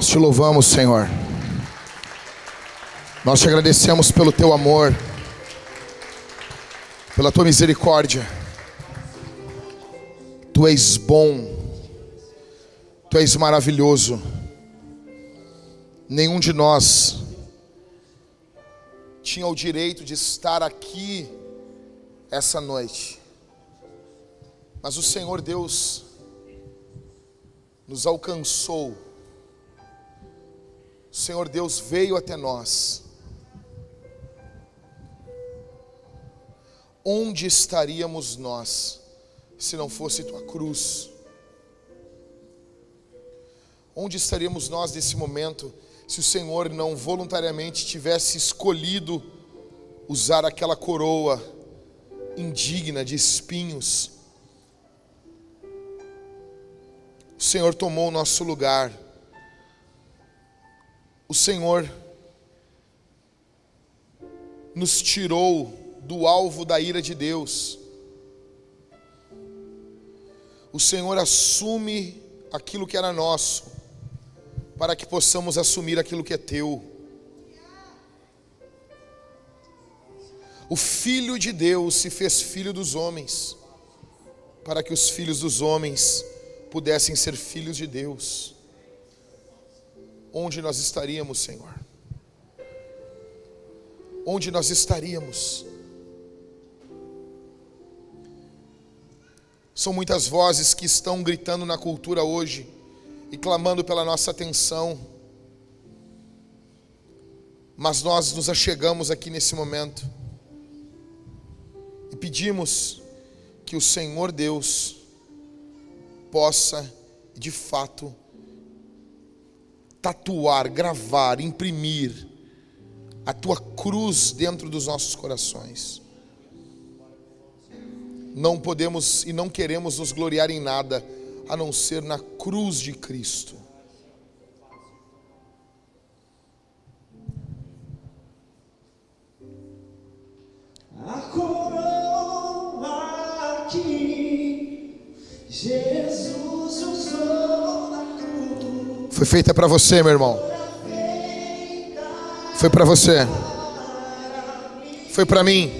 Nós te louvamos, Senhor. Nós te agradecemos pelo teu amor, pela tua misericórdia. Tu és bom, tu és maravilhoso. Nenhum de nós tinha o direito de estar aqui essa noite, mas o Senhor Deus nos alcançou o Senhor Deus veio até nós. Onde estaríamos nós se não fosse tua cruz? Onde estaríamos nós nesse momento se o Senhor não voluntariamente tivesse escolhido usar aquela coroa indigna de espinhos? O Senhor tomou o nosso lugar o Senhor nos tirou do alvo da ira de Deus. O Senhor assume aquilo que era nosso, para que possamos assumir aquilo que é teu. O Filho de Deus se fez filho dos homens, para que os filhos dos homens pudessem ser filhos de Deus onde nós estaríamos, Senhor? Onde nós estaríamos? São muitas vozes que estão gritando na cultura hoje e clamando pela nossa atenção. Mas nós nos achegamos aqui nesse momento e pedimos que o Senhor Deus possa, de fato, tatuar, gravar, imprimir a tua cruz dentro dos nossos corações. Não podemos e não queremos nos gloriar em nada a não ser na cruz de Cristo. A coroa que Jesus usou na foi feita para você, meu irmão. Foi para você. Foi para mim.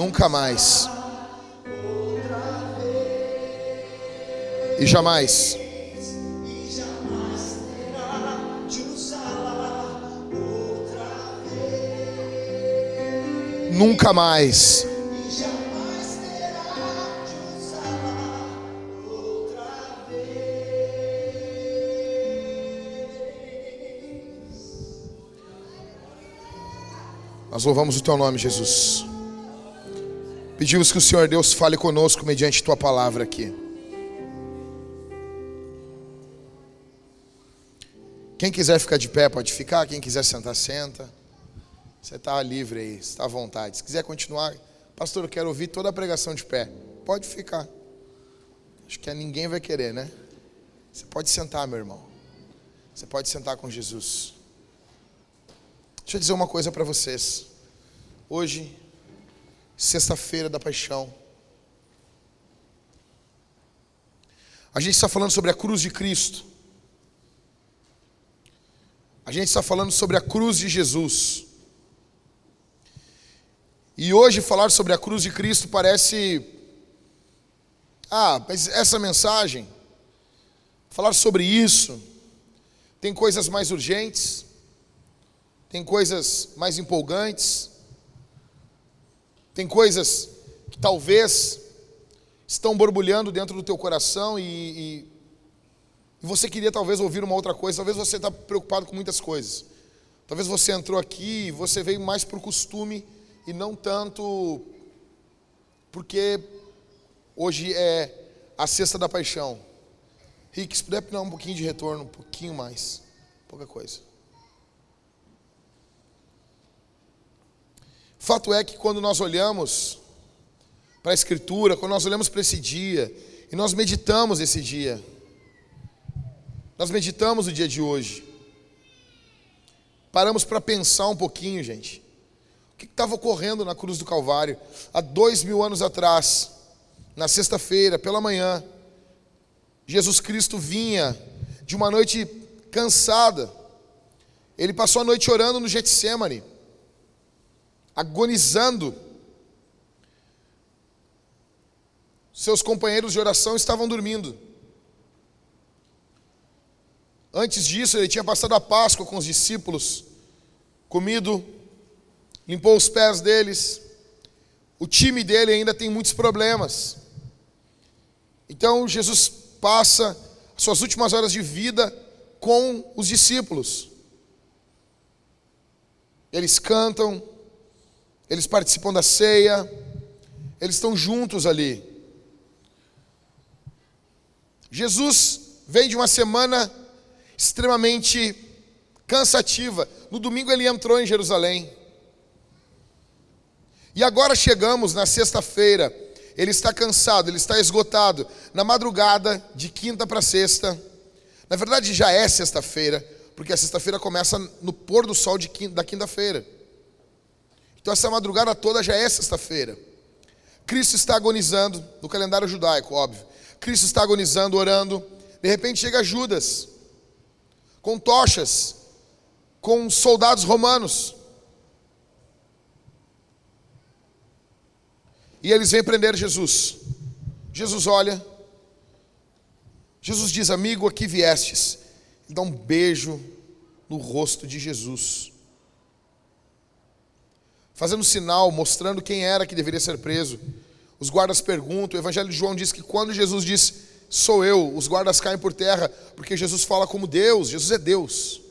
Nunca mais. E jamais. Nunca mais. Nós louvamos o teu nome, Jesus. Pedimos que o Senhor Deus fale conosco mediante tua palavra aqui. Quem quiser ficar de pé, pode ficar. Quem quiser sentar, senta. Você está livre aí, está à vontade. Se quiser continuar, pastor, eu quero ouvir toda a pregação de pé. Pode ficar. Acho que ninguém vai querer, né? Você pode sentar, meu irmão. Você pode sentar com Jesus. Deixa eu dizer uma coisa para vocês. Hoje, sexta-feira da paixão. A gente está falando sobre a cruz de Cristo. A gente está falando sobre a cruz de Jesus. E hoje falar sobre a cruz de Cristo parece. Ah, mas essa mensagem, falar sobre isso, tem coisas mais urgentes, tem coisas mais empolgantes, tem coisas que talvez estão borbulhando dentro do teu coração e, e, e você queria talvez ouvir uma outra coisa, talvez você está preocupado com muitas coisas. Talvez você entrou aqui e você veio mais por costume e não tanto porque hoje é a sexta da paixão. Rick, se puder dar um pouquinho de retorno, um pouquinho mais, pouca coisa. Fato é que quando nós olhamos para a Escritura, quando nós olhamos para esse dia e nós meditamos esse dia, nós meditamos o dia de hoje, paramos para pensar um pouquinho, gente, o que estava ocorrendo na cruz do Calvário há dois mil anos atrás, na sexta-feira, pela manhã, Jesus Cristo vinha de uma noite cansada, ele passou a noite orando no Getsemane, agonizando, Seus companheiros de oração estavam dormindo. Antes disso, ele tinha passado a Páscoa com os discípulos, comido, limpou os pés deles. O time dele ainda tem muitos problemas. Então, Jesus passa suas últimas horas de vida com os discípulos. Eles cantam, eles participam da ceia, eles estão juntos ali. Jesus vem de uma semana extremamente cansativa. No domingo ele entrou em Jerusalém. E agora chegamos na sexta-feira. Ele está cansado, ele está esgotado. Na madrugada, de quinta para sexta. Na verdade, já é sexta-feira, porque a sexta-feira começa no pôr do sol quinta, da quinta-feira. Então, essa madrugada toda já é sexta-feira. Cristo está agonizando, no calendário judaico, óbvio. Cristo está agonizando, orando. De repente chega Judas, com tochas, com soldados romanos. E eles vêm prender Jesus. Jesus olha. Jesus diz: Amigo, aqui viestes. E dá um beijo no rosto de Jesus. Fazendo sinal, mostrando quem era que deveria ser preso. Os guardas perguntam, o Evangelho de João diz que quando Jesus diz, sou eu, os guardas caem por terra, porque Jesus fala como Deus, Jesus é Deus.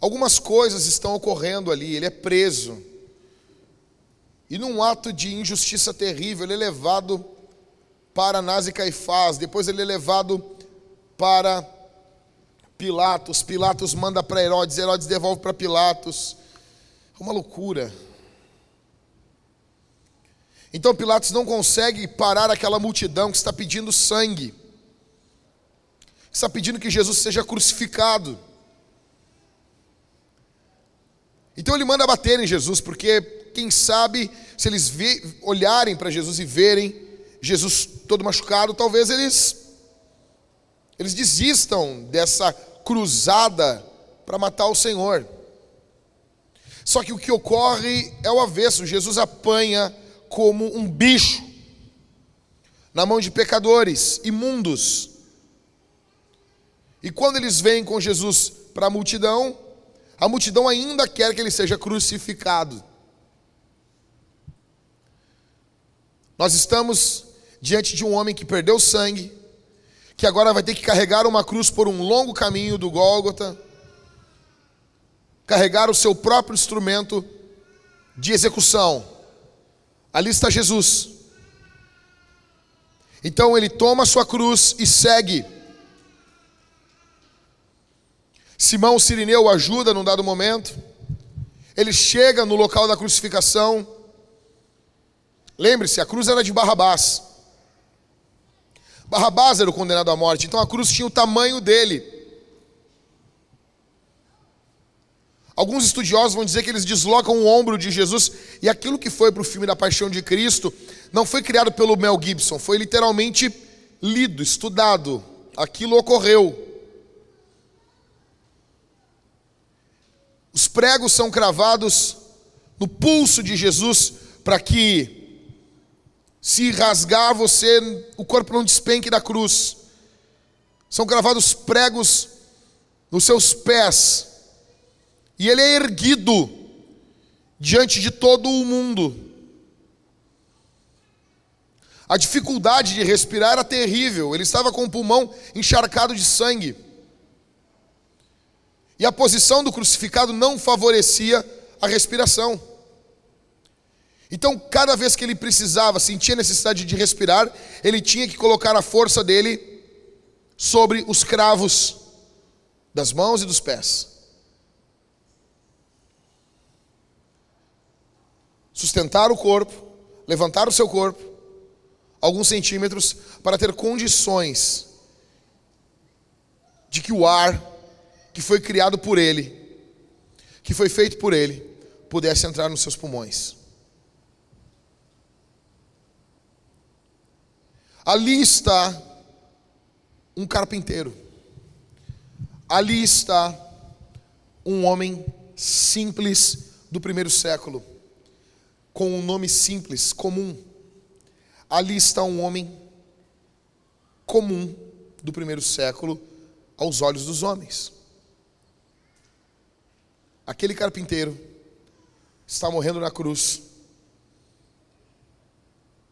Algumas coisas estão ocorrendo ali, ele é preso. E num ato de injustiça terrível, ele é levado para Anás e Caifás, depois ele é levado para Pilatos, Pilatos manda para Herodes, Herodes devolve para Pilatos. É uma loucura. Então Pilatos não consegue parar aquela multidão que está pedindo sangue, que está pedindo que Jesus seja crucificado. Então ele manda bater em Jesus, porque quem sabe, se eles olharem para Jesus e verem Jesus todo machucado, talvez eles eles desistam dessa cruzada para matar o Senhor. Só que o que ocorre é o avesso. Jesus apanha como um bicho na mão de pecadores imundos. E quando eles vêm com Jesus para a multidão, a multidão ainda quer que ele seja crucificado. Nós estamos diante de um homem que perdeu sangue, que agora vai ter que carregar uma cruz por um longo caminho do Gólgota, carregar o seu próprio instrumento de execução. Ali está Jesus. Então ele toma a sua cruz e segue. Simão Sirineu ajuda num dado momento. Ele chega no local da crucificação. Lembre-se, a cruz era de Barrabás. Barrabás era o condenado à morte, então a cruz tinha o tamanho dele. Alguns estudiosos vão dizer que eles deslocam o ombro de Jesus, e aquilo que foi para o filme da Paixão de Cristo não foi criado pelo Mel Gibson, foi literalmente lido, estudado. Aquilo ocorreu. Os pregos são cravados no pulso de Jesus para que se rasgar você, o corpo não despenque da cruz. São cravados pregos nos seus pés. E ele é erguido diante de todo o mundo. A dificuldade de respirar era terrível. Ele estava com o pulmão encharcado de sangue. E a posição do crucificado não favorecia a respiração. Então, cada vez que ele precisava, sentia necessidade de respirar, ele tinha que colocar a força dele sobre os cravos das mãos e dos pés. Sustentar o corpo, levantar o seu corpo, alguns centímetros, para ter condições de que o ar que foi criado por ele, que foi feito por ele, pudesse entrar nos seus pulmões. Ali está um carpinteiro. Ali está um homem simples do primeiro século, com um nome simples, comum. Ali está um homem comum do primeiro século aos olhos dos homens. Aquele carpinteiro está morrendo na cruz,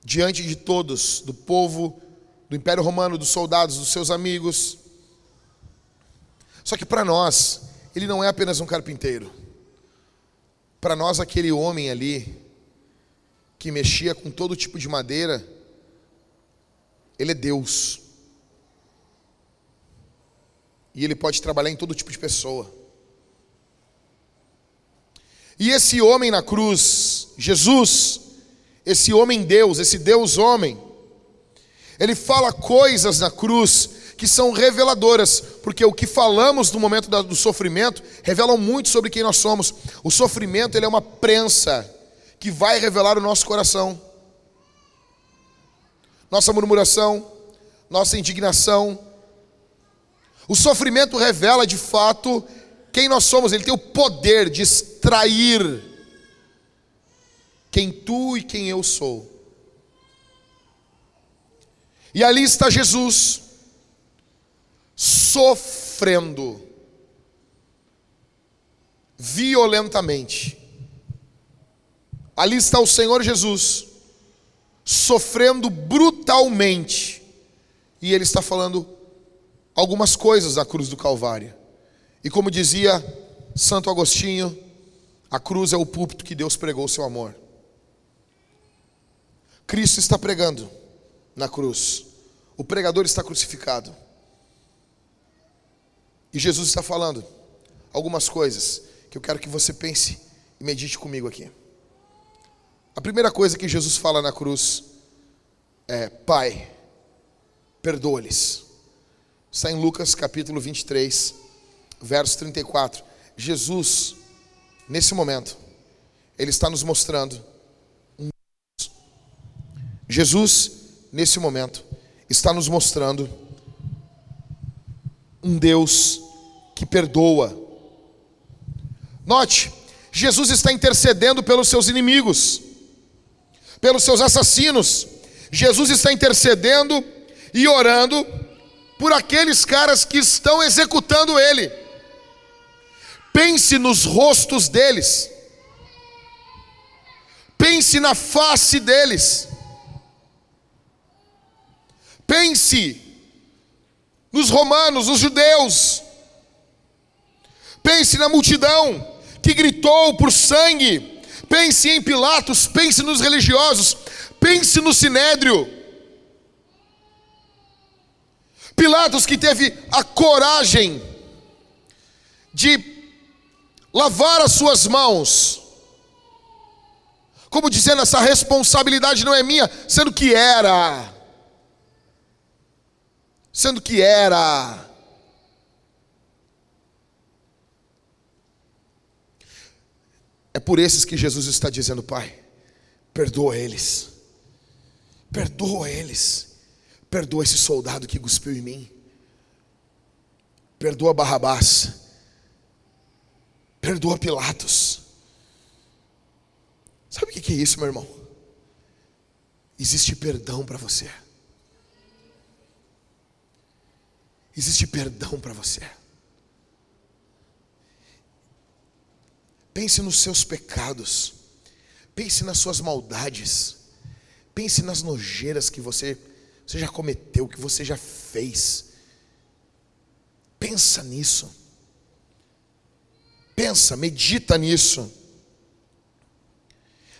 diante de todos, do povo, do Império Romano, dos soldados, dos seus amigos. Só que para nós, ele não é apenas um carpinteiro. Para nós, aquele homem ali, que mexia com todo tipo de madeira, ele é Deus. E ele pode trabalhar em todo tipo de pessoa. E esse homem na cruz, Jesus, esse homem Deus, esse Deus homem, ele fala coisas na cruz que são reveladoras, porque o que falamos no momento do sofrimento revelam muito sobre quem nós somos. O sofrimento ele é uma prensa que vai revelar o nosso coração. Nossa murmuração, nossa indignação. O sofrimento revela de fato quem nós somos, ele tem o poder de extrair quem tu e quem eu sou. E ali está Jesus, sofrendo, violentamente. Ali está o Senhor Jesus, sofrendo brutalmente. E Ele está falando algumas coisas da cruz do Calvário. E como dizia Santo Agostinho, a cruz é o púlpito que Deus pregou o seu amor. Cristo está pregando na cruz. O pregador está crucificado. E Jesus está falando algumas coisas que eu quero que você pense e medite comigo aqui. A primeira coisa que Jesus fala na cruz é: Pai, perdoa-lhes. Está em Lucas capítulo 23, verso 34. Jesus, nesse momento, ele está nos mostrando Jesus, nesse momento, está nos mostrando um Deus que perdoa. Note, Jesus está intercedendo pelos seus inimigos, pelos seus assassinos. Jesus está intercedendo e orando por aqueles caras que estão executando ele. Pense nos rostos deles. Pense na face deles. Pense nos romanos, nos judeus. Pense na multidão que gritou por sangue. Pense em Pilatos, pense nos religiosos, pense no sinédrio. Pilatos que teve a coragem de lavar as suas mãos, como dizendo, essa responsabilidade não é minha, sendo que era sendo que era. É por esses que Jesus está dizendo, Pai, perdoa eles, perdoa eles, perdoa esse soldado que cuspiu em mim, perdoa Barrabás, Perdoa Pilatos. Sabe o que é isso, meu irmão? Existe perdão para você. Existe perdão para você. Pense nos seus pecados. Pense nas suas maldades. Pense nas nojeiras que você, você já cometeu, que você já fez. Pensa nisso. Pensa, medita nisso.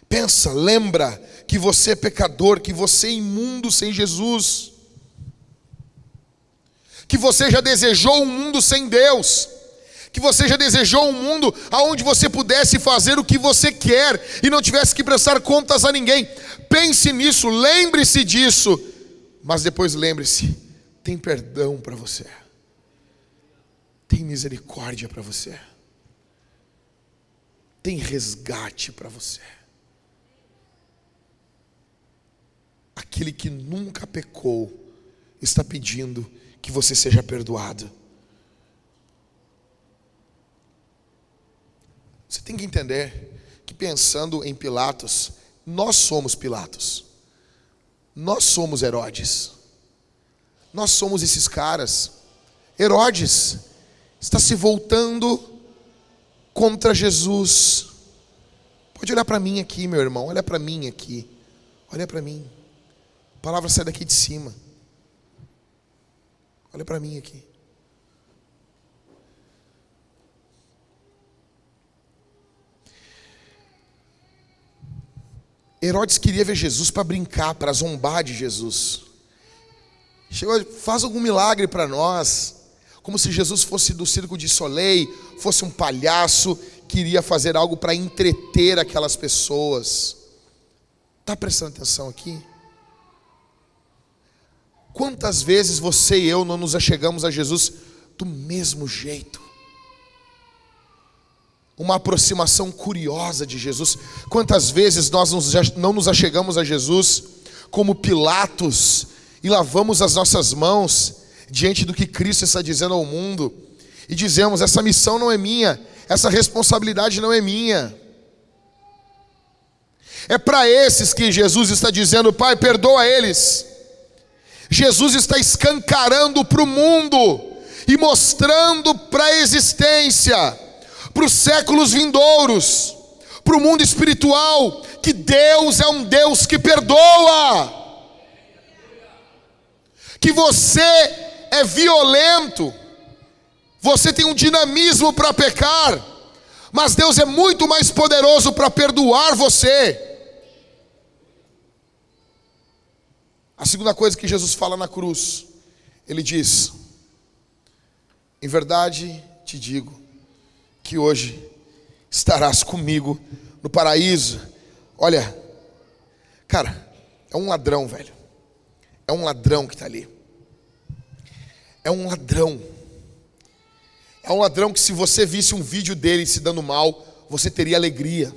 Pensa, lembra que você é pecador, que você é imundo sem Jesus. Que você já desejou um mundo sem Deus que você já desejou um mundo onde você pudesse fazer o que você quer e não tivesse que prestar contas a ninguém. Pense nisso, lembre-se disso, mas depois lembre-se: tem perdão para você, tem misericórdia para você, tem resgate para você. Aquele que nunca pecou está pedindo que você seja perdoado. Você tem que entender que pensando em Pilatos, nós somos Pilatos. Nós somos Herodes. Nós somos esses caras. Herodes está se voltando contra Jesus. Pode olhar para mim aqui, meu irmão. Olha para mim aqui. Olha para mim. A palavra sai daqui de cima. Olha para mim aqui. Herodes queria ver Jesus para brincar, para zombar de Jesus. Chegou, faz algum milagre para nós, como se Jesus fosse do circo de Soleil, fosse um palhaço, queria fazer algo para entreter aquelas pessoas. Está prestando atenção aqui? Quantas vezes você e eu não nos achegamos a Jesus do mesmo jeito? uma aproximação curiosa de Jesus. Quantas vezes nós não nos achegamos a Jesus como Pilatos e lavamos as nossas mãos diante do que Cristo está dizendo ao mundo e dizemos: essa missão não é minha, essa responsabilidade não é minha. É para esses que Jesus está dizendo: Pai, perdoa eles. Jesus está escancarando para o mundo e mostrando para a existência para os séculos vindouros, para o mundo espiritual, que Deus é um Deus que perdoa, que você é violento, você tem um dinamismo para pecar, mas Deus é muito mais poderoso para perdoar você. A segunda coisa que Jesus fala na cruz, ele diz: Em verdade te digo, que hoje estarás comigo no paraíso. Olha, cara, é um ladrão, velho. É um ladrão que está ali. É um ladrão. É um ladrão que, se você visse um vídeo dele se dando mal, você teria alegria.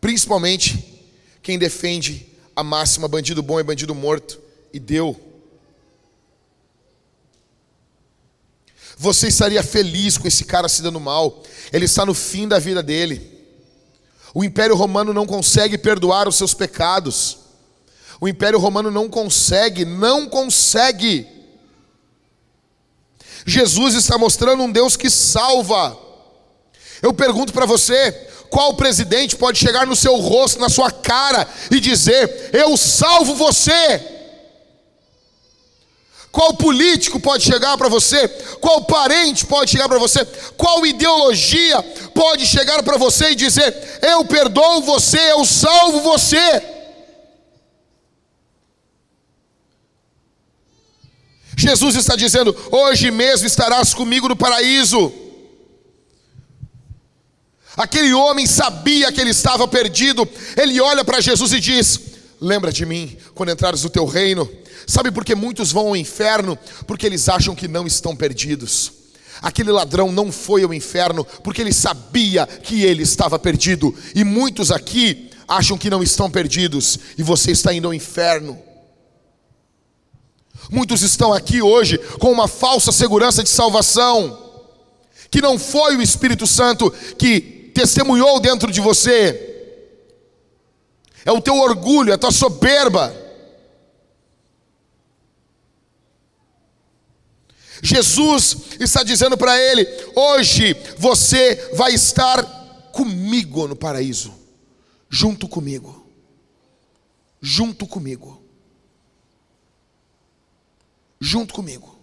Principalmente quem defende a máxima: bandido bom é bandido morto. E deu. Você estaria feliz com esse cara se dando mal. Ele está no fim da vida dele. O Império Romano não consegue perdoar os seus pecados. O Império Romano não consegue, não consegue. Jesus está mostrando um Deus que salva. Eu pergunto para você: qual presidente pode chegar no seu rosto, na sua cara e dizer: Eu salvo você? Qual político pode chegar para você? Qual parente pode chegar para você? Qual ideologia pode chegar para você e dizer: Eu perdoo você, eu salvo você? Jesus está dizendo: Hoje mesmo estarás comigo no paraíso. Aquele homem sabia que ele estava perdido. Ele olha para Jesus e diz: Lembra de mim quando entrares no teu reino. Sabe por que muitos vão ao inferno? Porque eles acham que não estão perdidos. Aquele ladrão não foi ao inferno porque ele sabia que ele estava perdido. E muitos aqui acham que não estão perdidos e você está indo ao inferno. Muitos estão aqui hoje com uma falsa segurança de salvação que não foi o Espírito Santo que testemunhou dentro de você, é o teu orgulho, é a tua soberba. Jesus está dizendo para ele: hoje você vai estar comigo no paraíso, junto comigo, junto comigo, junto comigo.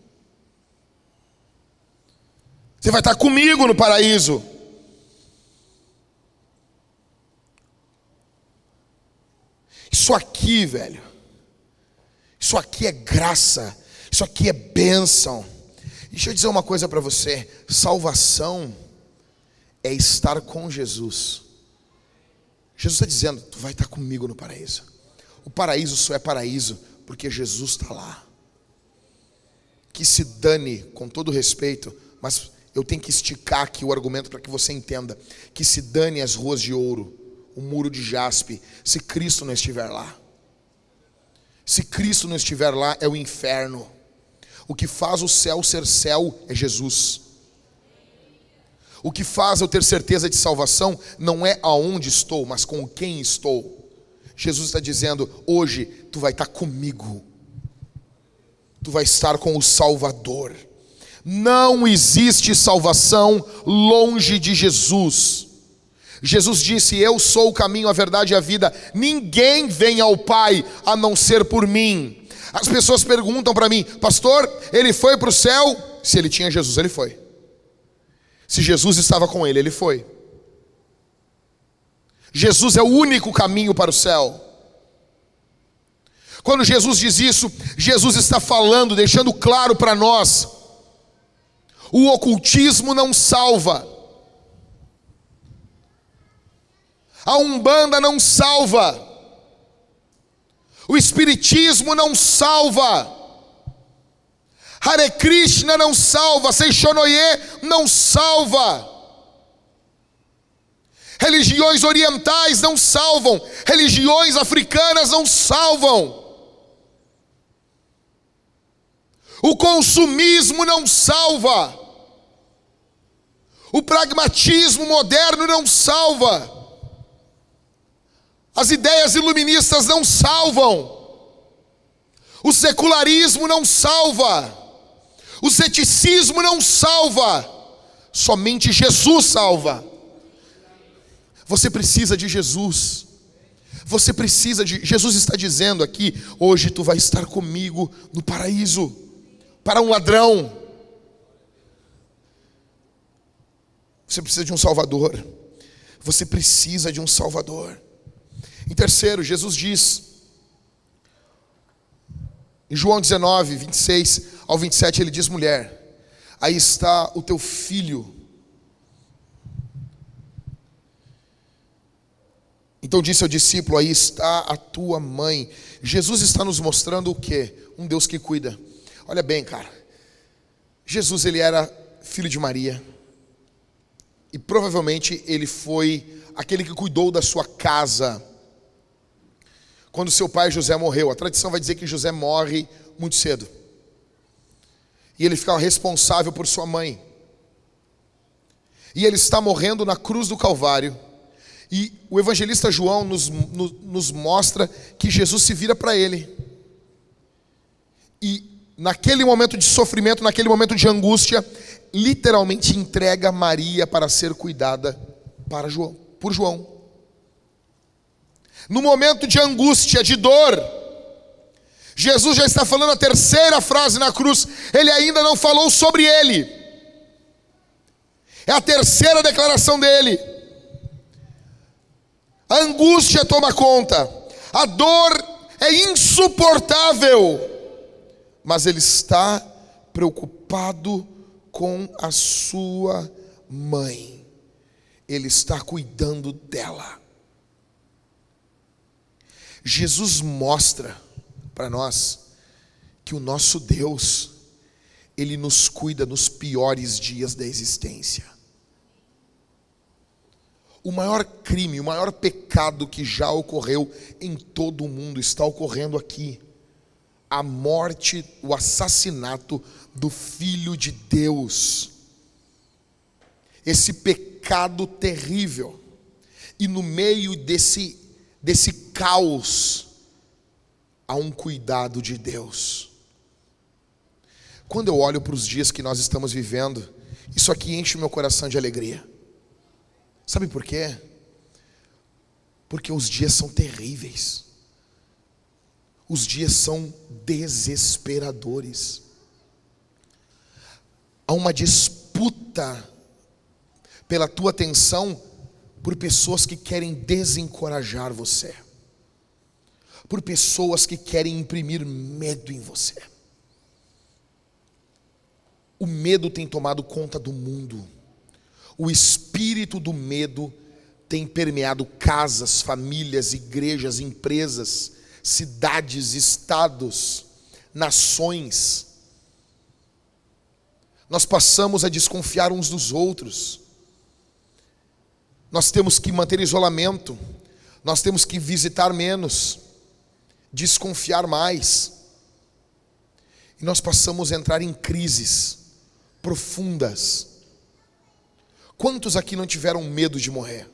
Você vai estar comigo no paraíso. Isso aqui, velho, isso aqui é graça, isso aqui é bênção. Deixa eu dizer uma coisa para você: salvação é estar com Jesus. Jesus está dizendo: Tu vai estar comigo no paraíso. O paraíso só é paraíso porque Jesus está lá. Que se dane, com todo respeito, mas eu tenho que esticar aqui o argumento para que você entenda: que se dane as ruas de ouro, o muro de jaspe, se Cristo não estiver lá. Se Cristo não estiver lá, é o inferno. O que faz o céu ser céu é Jesus. O que faz eu ter certeza de salvação não é aonde estou, mas com quem estou. Jesus está dizendo: hoje tu vai estar comigo, tu vai estar com o Salvador. Não existe salvação longe de Jesus. Jesus disse: Eu sou o caminho, a verdade e a vida. Ninguém vem ao Pai a não ser por mim. As pessoas perguntam para mim, pastor, ele foi para o céu? Se ele tinha Jesus, ele foi. Se Jesus estava com ele, ele foi. Jesus é o único caminho para o céu. Quando Jesus diz isso, Jesus está falando, deixando claro para nós: o ocultismo não salva, a umbanda não salva, o Espiritismo não salva. Hare Krishna não salva. Seixonoye não salva. Religiões orientais não salvam. Religiões africanas não salvam. O consumismo não salva. O pragmatismo moderno não salva. As ideias iluministas não salvam. O secularismo não salva. O ceticismo não salva. Somente Jesus salva. Você precisa de Jesus. Você precisa de. Jesus está dizendo aqui: hoje tu vai estar comigo no paraíso. Para um ladrão. Você precisa de um Salvador. Você precisa de um Salvador. Em terceiro, Jesus diz, em João 19, 26 ao 27, ele diz: mulher, aí está o teu filho. Então disse ao discípulo: Aí está a tua mãe. Jesus está nos mostrando o que? Um Deus que cuida. Olha bem, cara. Jesus ele era filho de Maria. E provavelmente ele foi aquele que cuidou da sua casa quando seu pai José morreu. A tradição vai dizer que José morre muito cedo. E ele fica responsável por sua mãe. E ele está morrendo na cruz do Calvário. E o evangelista João nos, nos, nos mostra que Jesus se vira para ele. E naquele momento de sofrimento, naquele momento de angústia, literalmente entrega Maria para ser cuidada para João, por João no momento de angústia, de dor. Jesus já está falando a terceira frase na cruz, ele ainda não falou sobre ele. É a terceira declaração dele. A angústia toma conta, a dor é insuportável, mas ele está preocupado com a sua mãe, ele está cuidando dela. Jesus mostra para nós que o nosso Deus, Ele nos cuida nos piores dias da existência. O maior crime, o maior pecado que já ocorreu em todo o mundo está ocorrendo aqui. A morte, o assassinato do Filho de Deus. esse pecado terrível. E no meio desse desse caos há um cuidado de Deus. Quando eu olho para os dias que nós estamos vivendo, isso aqui enche o meu coração de alegria. Sabe por quê? Porque os dias são terríveis. Os dias são desesperadores. Há uma disputa pela tua atenção por pessoas que querem desencorajar você, por pessoas que querem imprimir medo em você. O medo tem tomado conta do mundo, o espírito do medo tem permeado casas, famílias, igrejas, empresas, cidades, estados, nações. Nós passamos a desconfiar uns dos outros. Nós temos que manter isolamento. Nós temos que visitar menos, desconfiar mais. E nós passamos a entrar em crises profundas. Quantos aqui não tiveram medo de morrer?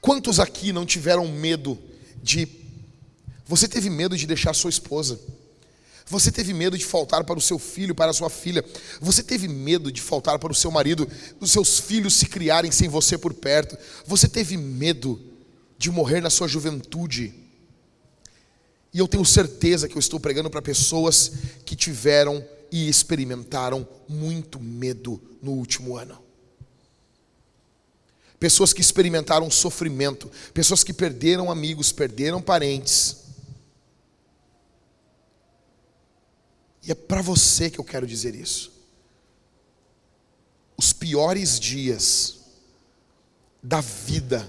Quantos aqui não tiveram medo de. Você teve medo de deixar sua esposa? Você teve medo de faltar para o seu filho, para a sua filha? Você teve medo de faltar para o seu marido, dos seus filhos se criarem sem você por perto? Você teve medo de morrer na sua juventude? E eu tenho certeza que eu estou pregando para pessoas que tiveram e experimentaram muito medo no último ano pessoas que experimentaram sofrimento, pessoas que perderam amigos, perderam parentes. E é para você que eu quero dizer isso. Os piores dias da vida,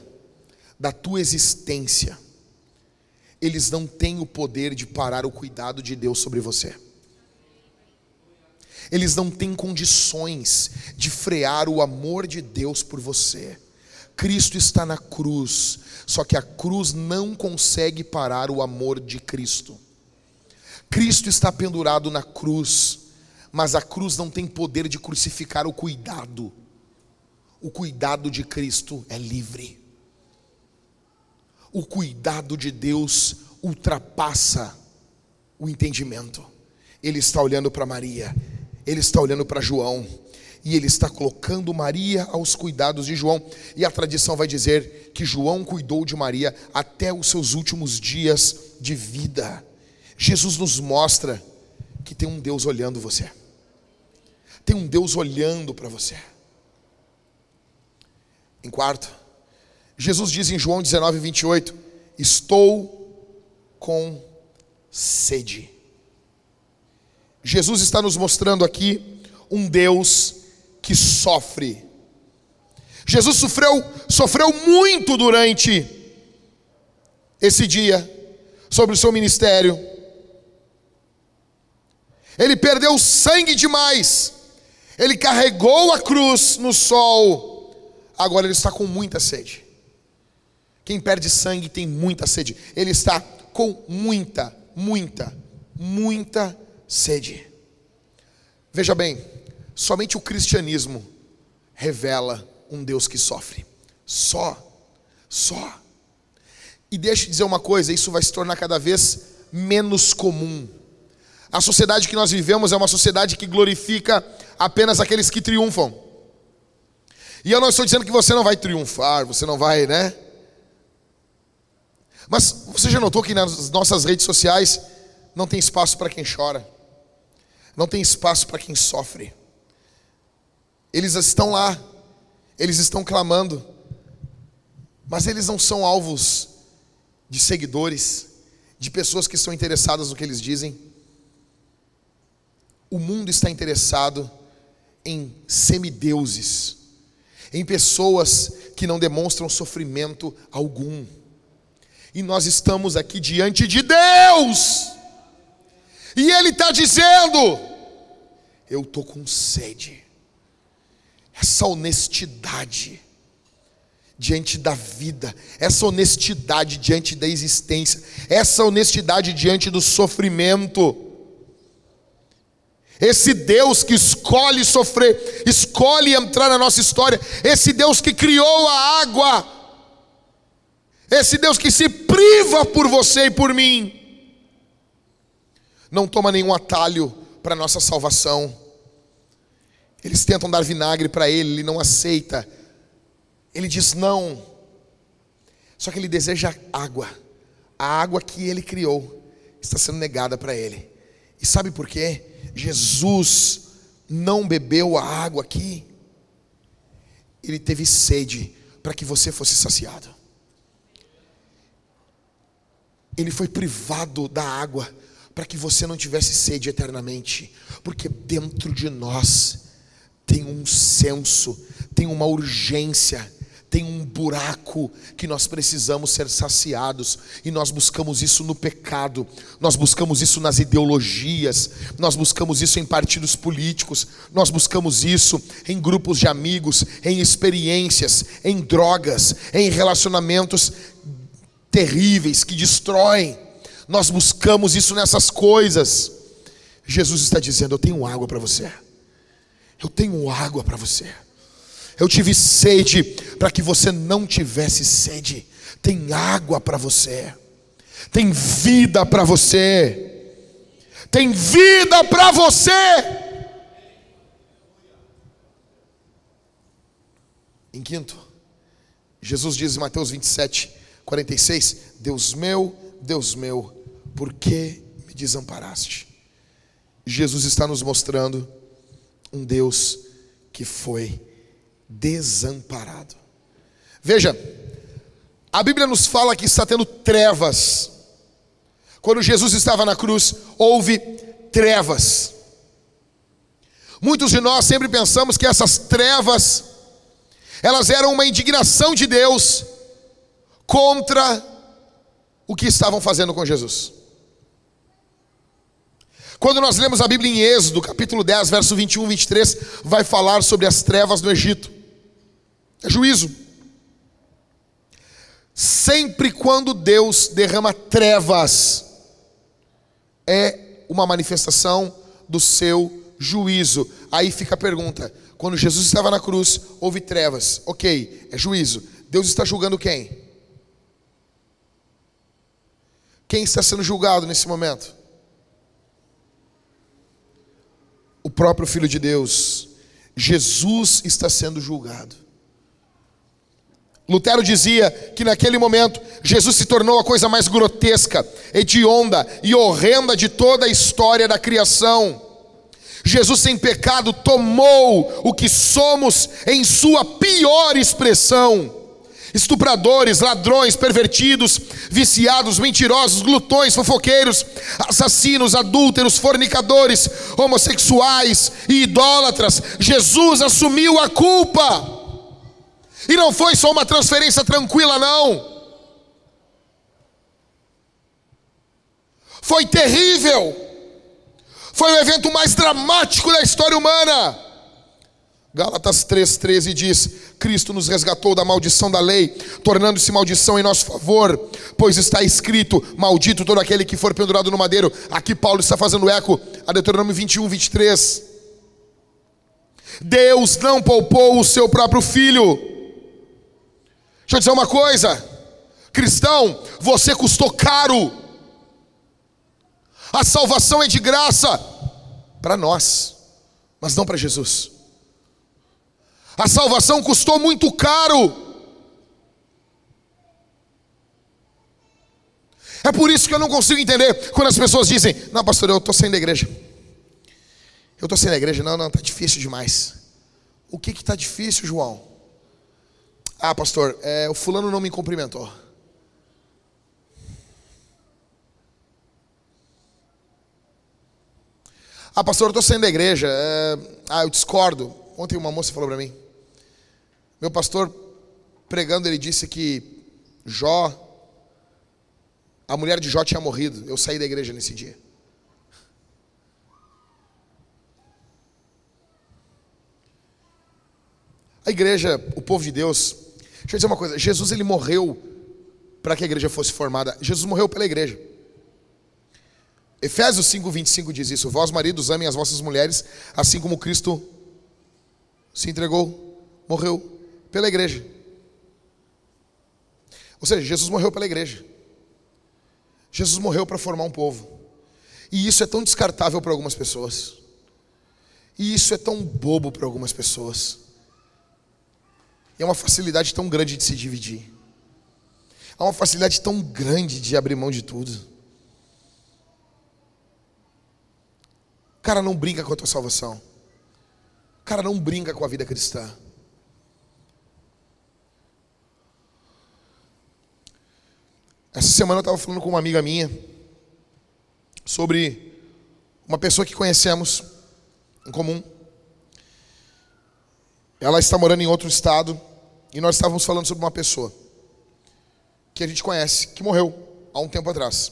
da tua existência, eles não têm o poder de parar o cuidado de Deus sobre você. Eles não têm condições de frear o amor de Deus por você. Cristo está na cruz, só que a cruz não consegue parar o amor de Cristo. Cristo está pendurado na cruz, mas a cruz não tem poder de crucificar o cuidado. O cuidado de Cristo é livre. O cuidado de Deus ultrapassa o entendimento. Ele está olhando para Maria, ele está olhando para João, e ele está colocando Maria aos cuidados de João. E a tradição vai dizer que João cuidou de Maria até os seus últimos dias de vida. Jesus nos mostra que tem um Deus olhando você. Tem um Deus olhando para você. Em quarto, Jesus diz em João 19, 28: Estou com sede. Jesus está nos mostrando aqui um Deus que sofre. Jesus sofreu, sofreu muito durante esse dia sobre o seu ministério. Ele perdeu sangue demais. Ele carregou a cruz no sol. Agora ele está com muita sede. Quem perde sangue tem muita sede. Ele está com muita, muita, muita sede. Veja bem, Somente o cristianismo revela um Deus que sofre. Só. Só. E deixa eu dizer uma coisa: isso vai se tornar cada vez menos comum. A sociedade que nós vivemos é uma sociedade que glorifica apenas aqueles que triunfam. E eu não estou dizendo que você não vai triunfar, você não vai, né? Mas você já notou que nas nossas redes sociais não tem espaço para quem chora, não tem espaço para quem sofre. Eles estão lá, eles estão clamando, mas eles não são alvos de seguidores, de pessoas que estão interessadas no que eles dizem. O mundo está interessado em semideuses, em pessoas que não demonstram sofrimento algum. E nós estamos aqui diante de Deus, e Ele está dizendo: Eu estou com sede essa honestidade diante da vida, essa honestidade diante da existência, essa honestidade diante do sofrimento. Esse Deus que escolhe sofrer, escolhe entrar na nossa história, esse Deus que criou a água, esse Deus que se priva por você e por mim, não toma nenhum atalho para nossa salvação. Eles tentam dar vinagre para ele, ele não aceita. Ele diz não. Só que ele deseja água. A água que ele criou está sendo negada para ele. E sabe por quê? Jesus não bebeu a água aqui. Ele teve sede para que você fosse saciado. Ele foi privado da água para que você não tivesse sede eternamente, porque dentro de nós tem um senso, tem uma urgência, tem um buraco que nós precisamos ser saciados, e nós buscamos isso no pecado, nós buscamos isso nas ideologias, nós buscamos isso em partidos políticos, nós buscamos isso em grupos de amigos, em experiências, em drogas, em relacionamentos terríveis que destroem. Nós buscamos isso nessas coisas. Jesus está dizendo: Eu tenho água para você. Eu tenho água para você. Eu tive sede para que você não tivesse sede. Tem água para você. Tem vida para você. Tem vida para você. Em quinto, Jesus diz em Mateus 27, 46: Deus meu, Deus meu, por que me desamparaste? Jesus está nos mostrando um Deus que foi desamparado. Veja, a Bíblia nos fala que está tendo trevas. Quando Jesus estava na cruz, houve trevas. Muitos de nós sempre pensamos que essas trevas, elas eram uma indignação de Deus contra o que estavam fazendo com Jesus. Quando nós lemos a Bíblia em Êxodo, capítulo 10, verso 21 23, vai falar sobre as trevas no Egito. É juízo. Sempre quando Deus derrama trevas, é uma manifestação do seu juízo. Aí fica a pergunta: quando Jesus estava na cruz, houve trevas, ok, é juízo. Deus está julgando quem? Quem está sendo julgado nesse momento? o próprio Filho de Deus. Jesus está sendo julgado. Lutero dizia que naquele momento Jesus se tornou a coisa mais grotesca, hedionda e horrenda de toda a história da criação. Jesus, sem pecado, tomou o que somos em sua pior expressão estupradores, ladrões, pervertidos, viciados, mentirosos, glutões, fofoqueiros, assassinos, adúlteros, fornicadores, homossexuais e idólatras. Jesus assumiu a culpa. E não foi só uma transferência tranquila, não. Foi terrível. Foi o evento mais dramático da história humana. Gálatas 3,13 diz: Cristo nos resgatou da maldição da lei, tornando-se maldição em nosso favor, pois está escrito: Maldito todo aquele que for pendurado no madeiro. Aqui Paulo está fazendo eco a Deuteronômio 21, 23. Deus não poupou o seu próprio filho. Deixa eu dizer uma coisa, cristão, você custou caro. A salvação é de graça para nós, mas não para Jesus. A salvação custou muito caro. É por isso que eu não consigo entender quando as pessoas dizem: Não, pastor, eu estou saindo da igreja. Eu estou saindo da igreja. Não, não, está difícil demais. O que está difícil, João? Ah, pastor, é, o fulano não me cumprimentou. Ah, pastor, eu estou saindo da igreja. É, ah, eu discordo. Ontem uma moça falou para mim. Meu pastor, pregando, ele disse que Jó, a mulher de Jó tinha morrido. Eu saí da igreja nesse dia. A igreja, o povo de Deus, deixa eu dizer uma coisa: Jesus ele morreu para que a igreja fosse formada. Jesus morreu pela igreja. Efésios 5, 25 diz isso: Vós, maridos, amem as vossas mulheres, assim como Cristo se entregou, morreu pela igreja. Ou seja, Jesus morreu pela igreja. Jesus morreu para formar um povo. E isso é tão descartável para algumas pessoas. E isso é tão bobo para algumas pessoas. E é uma facilidade tão grande de se dividir. É uma facilidade tão grande de abrir mão de tudo. Cara, não brinca com a tua salvação. Cara, não brinca com a vida cristã. Essa semana eu estava falando com uma amiga minha sobre uma pessoa que conhecemos em comum. Ela está morando em outro estado e nós estávamos falando sobre uma pessoa que a gente conhece, que morreu há um tempo atrás.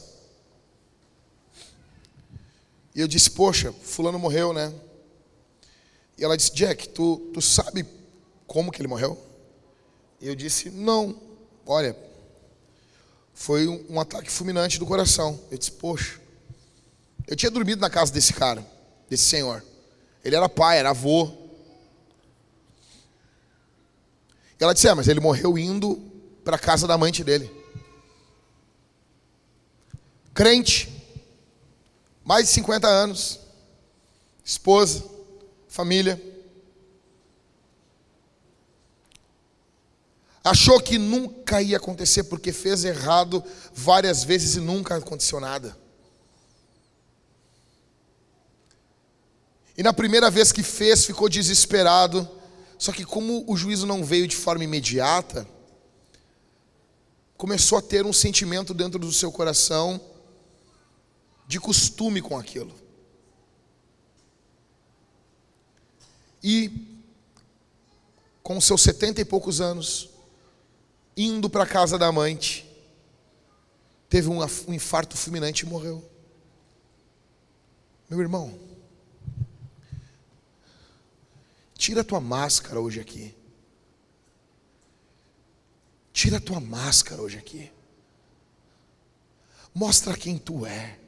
E eu disse, poxa, fulano morreu, né? E ela disse, Jack, tu, tu sabe como que ele morreu? E eu disse, não, olha, foi um, um ataque fulminante do coração. Eu disse, poxa, eu tinha dormido na casa desse cara, desse senhor. Ele era pai, era avô. E ela disse, é, mas ele morreu indo para a casa da amante dele. Crente, mais de 50 anos, esposa, família. Achou que nunca ia acontecer porque fez errado várias vezes e nunca aconteceu nada. E na primeira vez que fez, ficou desesperado. Só que, como o juízo não veio de forma imediata, começou a ter um sentimento dentro do seu coração de costume com aquilo. E, com seus setenta e poucos anos, indo para a casa da amante, teve um, infarto fulminante e morreu. Meu irmão, tira a tua máscara hoje aqui. Tira a tua máscara hoje aqui. Mostra quem tu é.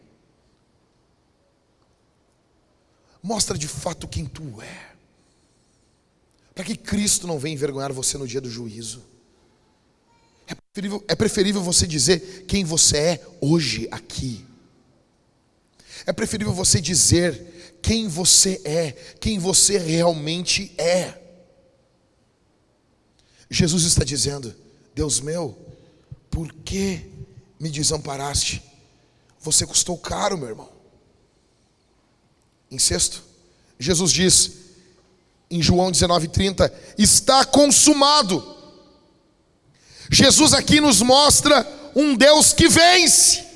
Mostra de fato quem tu é. Para que Cristo não venha envergonhar você no dia do juízo. É preferível, é preferível você dizer quem você é hoje aqui. É preferível você dizer quem você é, quem você realmente é. Jesus está dizendo: Deus meu, por que me desamparaste? Você custou caro, meu irmão. Em sexto, Jesus diz em João 19:30, está consumado. Jesus aqui nos mostra um Deus que vence.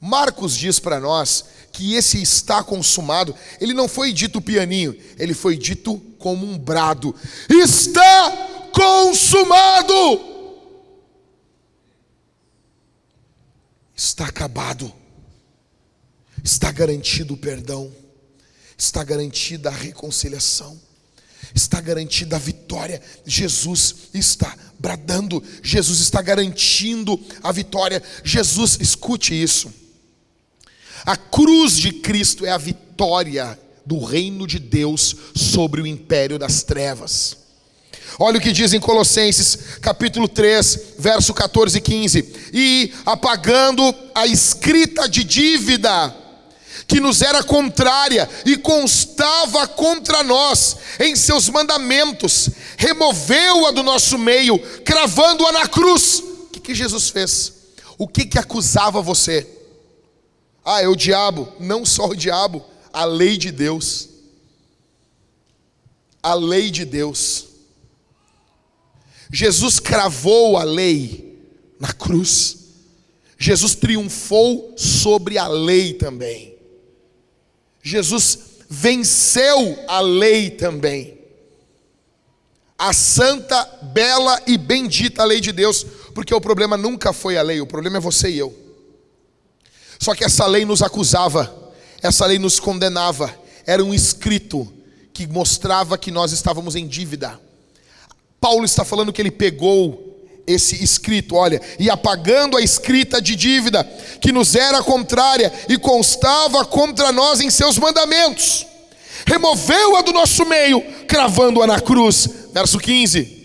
Marcos diz para nós que esse está consumado, ele não foi dito pianinho, ele foi dito como um brado: está consumado! Está acabado está garantido o perdão, está garantida a reconciliação, está garantida a vitória. Jesus está bradando, Jesus está garantindo a vitória. Jesus, escute isso. A cruz de Cristo é a vitória do reino de Deus sobre o império das trevas. Olha o que diz em Colossenses, capítulo 3, verso 14 e 15: E apagando a escrita de dívida, que nos era contrária e constava contra nós em seus mandamentos, removeu-a do nosso meio, cravando-a na cruz. O que, que Jesus fez? O que, que acusava você? Ah, é o diabo. Não só o diabo, a lei de Deus. A lei de Deus. Jesus cravou a lei na cruz. Jesus triunfou sobre a lei também. Jesus venceu a lei também. A santa, bela e bendita lei de Deus, porque o problema nunca foi a lei, o problema é você e eu. Só que essa lei nos acusava, essa lei nos condenava, era um escrito que mostrava que nós estávamos em dívida. Paulo está falando que ele pegou esse escrito, olha, e apagando a escrita de dívida que nos era contrária e constava contra nós em seus mandamentos, removeu-a do nosso meio, cravando-a na cruz. Verso 15.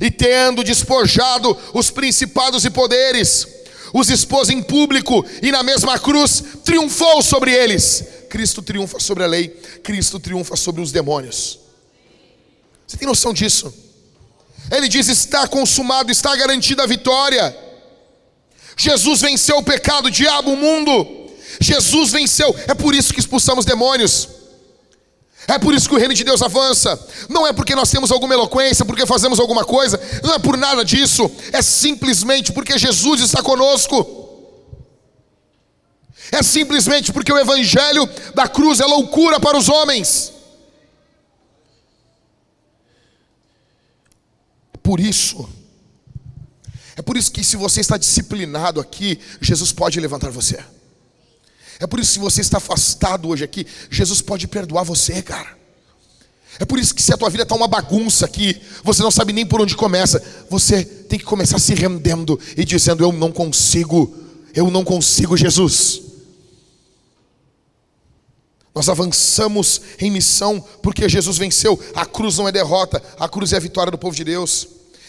E tendo despojado os principados e poderes, os expôs em público e na mesma cruz triunfou sobre eles. Cristo triunfa sobre a lei, Cristo triunfa sobre os demônios. Você tem noção disso? Ele diz: está consumado, está garantida a vitória. Jesus venceu o pecado, o diabo, o mundo. Jesus venceu. É por isso que expulsamos demônios. É por isso que o reino de Deus avança. Não é porque nós temos alguma eloquência, porque fazemos alguma coisa. Não é por nada disso. É simplesmente porque Jesus está conosco. É simplesmente porque o evangelho da cruz é loucura para os homens. por isso, é por isso que se você está disciplinado aqui, Jesus pode levantar você. É por isso que se você está afastado hoje aqui, Jesus pode perdoar você, cara. É por isso que se a tua vida está uma bagunça aqui, você não sabe nem por onde começa, você tem que começar se rendendo e dizendo: Eu não consigo, eu não consigo, Jesus. Nós avançamos em missão porque Jesus venceu. A cruz não é derrota, a cruz é a vitória do povo de Deus.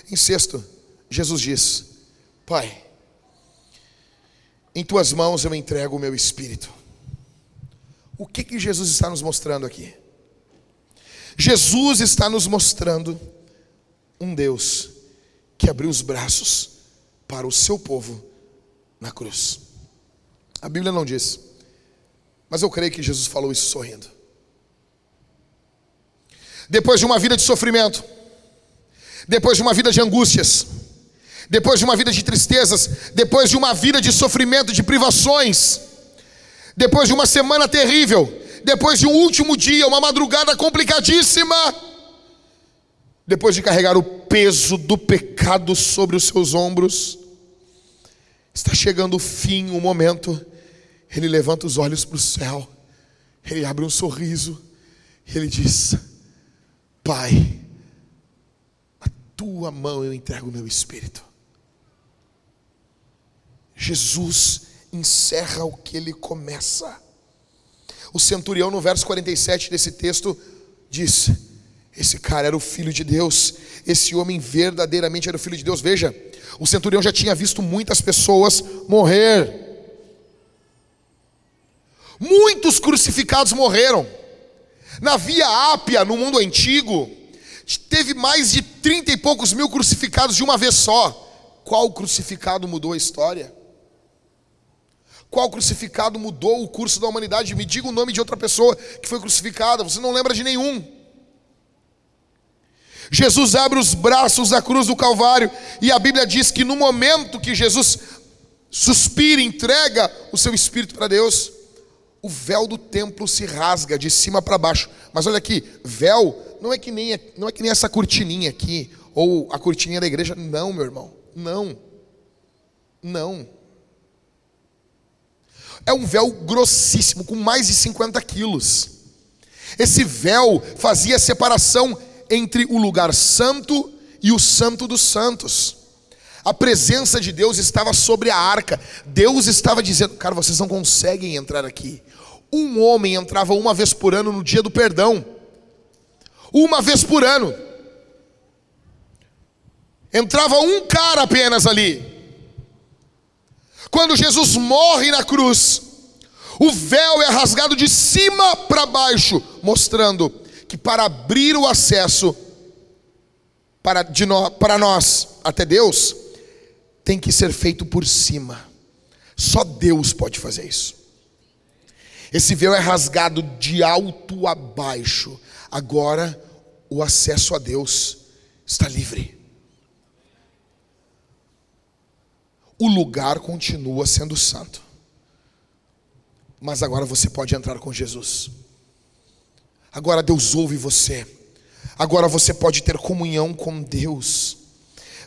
Em sexto, Jesus diz: Pai, em tuas mãos eu entrego o meu espírito. O que que Jesus está nos mostrando aqui? Jesus está nos mostrando um Deus que abriu os braços para o seu povo na cruz. A Bíblia não diz, mas eu creio que Jesus falou isso sorrindo. Depois de uma vida de sofrimento, depois de uma vida de angústias, depois de uma vida de tristezas, depois de uma vida de sofrimento, de privações, depois de uma semana terrível, depois de um último dia, uma madrugada complicadíssima, depois de carregar o peso do pecado sobre os seus ombros, está chegando o fim, o momento, ele levanta os olhos para o céu, ele abre um sorriso, ele diz: Pai, tua mão eu entrego o meu espírito. Jesus encerra o que ele começa. O centurião, no verso 47 desse texto, diz: Esse cara era o filho de Deus, esse homem verdadeiramente era o filho de Deus. Veja, o centurião já tinha visto muitas pessoas morrer. Muitos crucificados morreram. Na Via Ápia, no mundo antigo, teve mais de trinta e poucos mil crucificados de uma vez só. Qual crucificado mudou a história? Qual crucificado mudou o curso da humanidade? Me diga o nome de outra pessoa que foi crucificada, você não lembra de nenhum. Jesus abre os braços da cruz do Calvário, e a Bíblia diz que no momento que Jesus suspira, entrega o seu espírito para Deus, o véu do templo se rasga de cima para baixo. Mas olha aqui, véu não é que nem não é que nem essa cortininha aqui ou a cortininha da igreja, não, meu irmão. Não. Não. É um véu grossíssimo, com mais de 50 quilos. Esse véu fazia separação entre o lugar santo e o santo dos santos. A presença de Deus estava sobre a arca. Deus estava dizendo: Cara, vocês não conseguem entrar aqui. Um homem entrava uma vez por ano no dia do perdão uma vez por ano. Entrava um cara apenas ali. Quando Jesus morre na cruz, o véu é rasgado de cima para baixo, mostrando que para abrir o acesso para, no, para nós até Deus, tem que ser feito por cima. Só Deus pode fazer isso. Esse véu é rasgado de alto a baixo. Agora o acesso a Deus está livre. O lugar continua sendo santo. Mas agora você pode entrar com Jesus. Agora Deus ouve você. Agora você pode ter comunhão com Deus.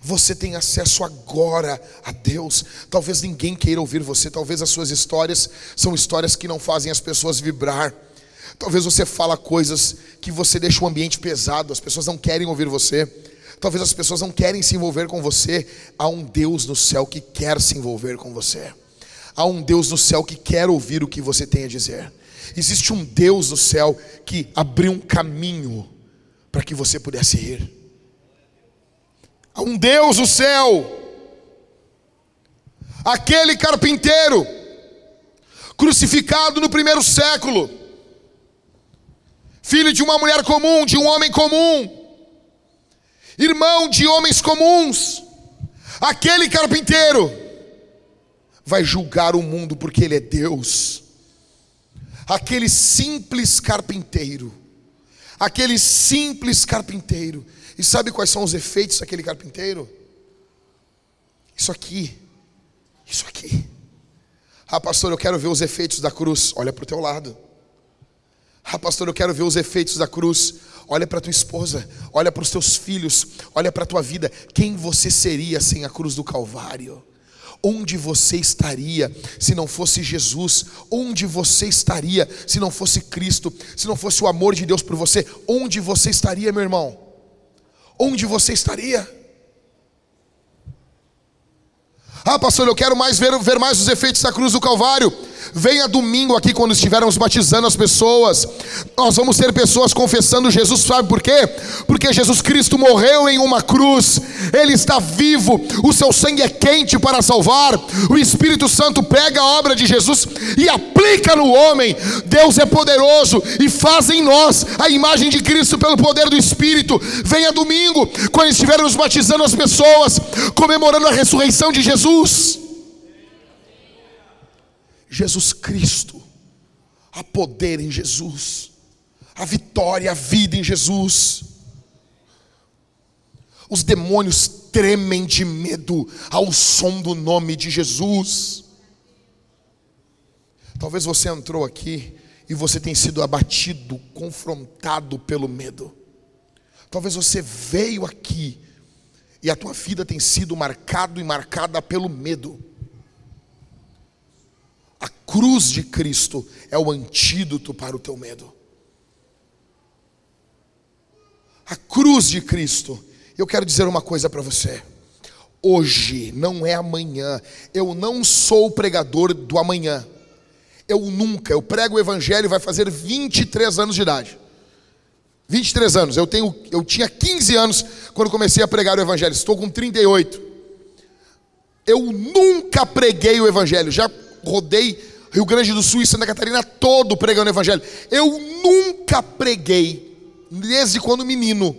Você tem acesso agora a Deus. Talvez ninguém queira ouvir você, talvez as suas histórias são histórias que não fazem as pessoas vibrar. Talvez você fala coisas que você deixa o ambiente pesado, as pessoas não querem ouvir você. Talvez as pessoas não querem se envolver com você. Há um Deus no céu que quer se envolver com você. Há um Deus no céu que quer ouvir o que você tem a dizer. Existe um Deus no céu que abriu um caminho para que você pudesse ir. Há um Deus no céu. Aquele carpinteiro crucificado no primeiro século, filho de uma mulher comum, de um homem comum, irmão de homens comuns, aquele carpinteiro vai julgar o mundo porque ele é Deus. Aquele simples carpinteiro, aquele simples carpinteiro, e sabe quais são os efeitos daquele carpinteiro? Isso aqui, isso aqui. Ah, pastor, eu quero ver os efeitos da cruz. Olha para o teu lado. Ah, pastor, eu quero ver os efeitos da cruz. Olha para tua esposa, olha para os teus filhos, olha para a tua vida. Quem você seria sem a cruz do Calvário? Onde você estaria se não fosse Jesus? Onde você estaria se não fosse Cristo? Se não fosse o amor de Deus por você? Onde você estaria, meu irmão? Onde você estaria? Ah, pastor, eu quero mais ver, ver mais os efeitos da cruz do Calvário. Venha domingo aqui quando estivermos batizando as pessoas. Nós vamos ter pessoas confessando Jesus, sabe por quê? Porque Jesus Cristo morreu em uma cruz. Ele está vivo. O seu sangue é quente para salvar. O Espírito Santo pega a obra de Jesus e aplica no homem. Deus é poderoso e faz em nós a imagem de Cristo pelo poder do Espírito. Venha domingo quando estivermos batizando as pessoas, comemorando a ressurreição de Jesus. Jesus Cristo. Há poder em Jesus. A vitória, a vida em Jesus. Os demônios tremem de medo ao som do nome de Jesus. Talvez você entrou aqui e você tenha sido abatido, confrontado pelo medo. Talvez você veio aqui e a tua vida tem sido marcado e marcada pelo medo. A cruz de Cristo é o antídoto para o teu medo. A cruz de Cristo. Eu quero dizer uma coisa para você. Hoje não é amanhã. Eu não sou o pregador do amanhã. Eu nunca, eu prego o evangelho vai fazer 23 anos de idade. 23 anos. Eu tenho eu tinha 15 anos quando comecei a pregar o evangelho. Estou com 38. Eu nunca preguei o evangelho. Já rodei Rio Grande do Sul e Santa Catarina todo pregando o evangelho. Eu nunca preguei, desde quando menino,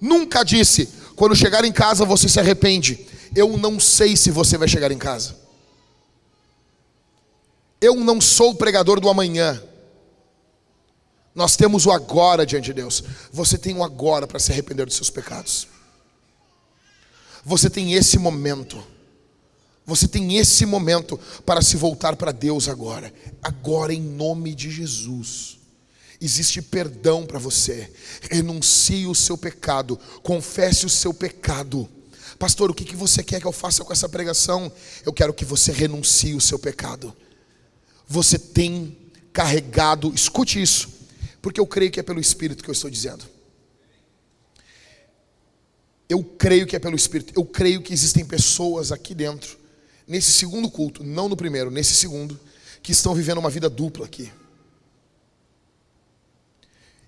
nunca disse, quando chegar em casa você se arrepende. Eu não sei se você vai chegar em casa. Eu não sou o pregador do amanhã. Nós temos o agora diante de Deus. Você tem o agora para se arrepender dos seus pecados. Você tem esse momento. Você tem esse momento para se voltar para Deus agora. Agora, em nome de Jesus. Existe perdão para você. Renuncie o seu pecado. Confesse o seu pecado. Pastor, o que, que você quer que eu faça com essa pregação? Eu quero que você renuncie o seu pecado. Você tem carregado, escute isso, porque eu creio que é pelo Espírito que eu estou dizendo. Eu creio que é pelo Espírito. Eu creio que existem pessoas aqui dentro nesse segundo culto, não no primeiro, nesse segundo, que estão vivendo uma vida dupla aqui.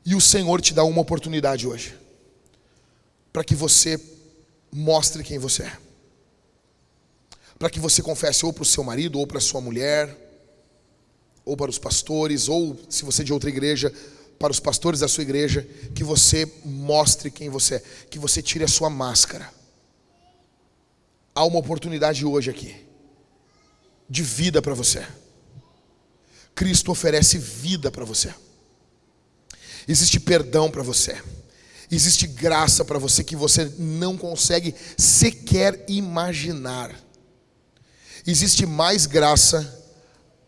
E o Senhor te dá uma oportunidade hoje, para que você mostre quem você é, para que você confesse ou para o seu marido, ou para a sua mulher, ou para os pastores, ou se você é de outra igreja, para os pastores da sua igreja, que você mostre quem você é, que você tire a sua máscara. Há uma oportunidade hoje aqui de vida para você. Cristo oferece vida para você. Existe perdão para você. Existe graça para você que você não consegue sequer imaginar. Existe mais graça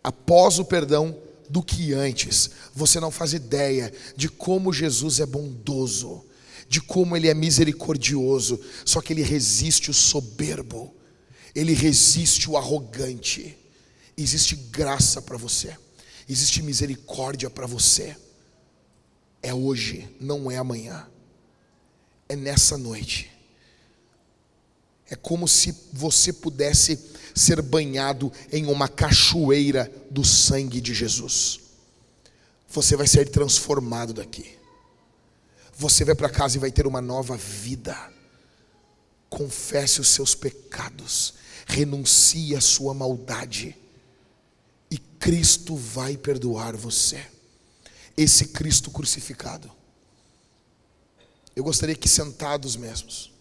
após o perdão do que antes. Você não faz ideia de como Jesus é bondoso, de como ele é misericordioso, só que ele resiste o soberbo ele resiste o arrogante. Existe graça para você, existe misericórdia para você. É hoje, não é amanhã. É nessa noite É como se você pudesse ser banhado em uma cachoeira do sangue de Jesus. Você vai ser transformado daqui. Você vai para casa e vai ter uma nova vida. Confesse os seus pecados, renuncie à sua maldade, e Cristo vai perdoar você. Esse Cristo crucificado. Eu gostaria que sentados mesmos,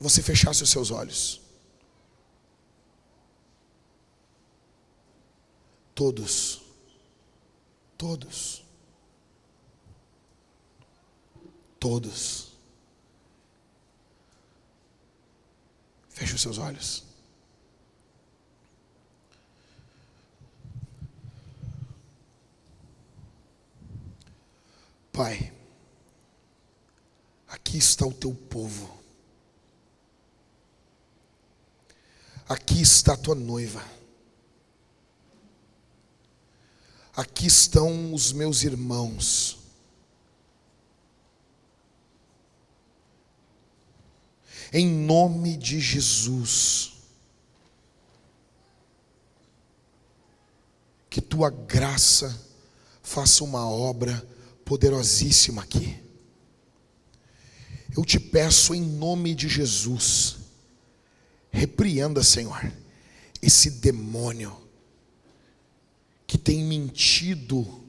você fechasse os seus olhos. Todos, todos, todos. Feche os seus olhos. Pai, aqui está o teu povo. Aqui está a tua noiva. Aqui estão os meus irmãos. Em nome de Jesus. Que tua graça faça uma obra poderosíssima aqui. Eu te peço em nome de Jesus Repreenda, Senhor, esse demônio que tem mentido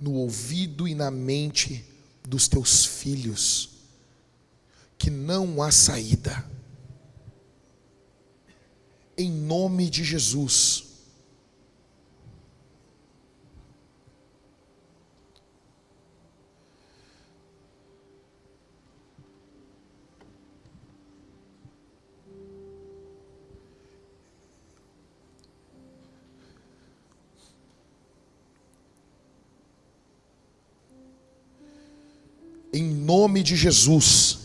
no ouvido e na mente dos teus filhos, que não há saída. Em nome de Jesus, nome de Jesus,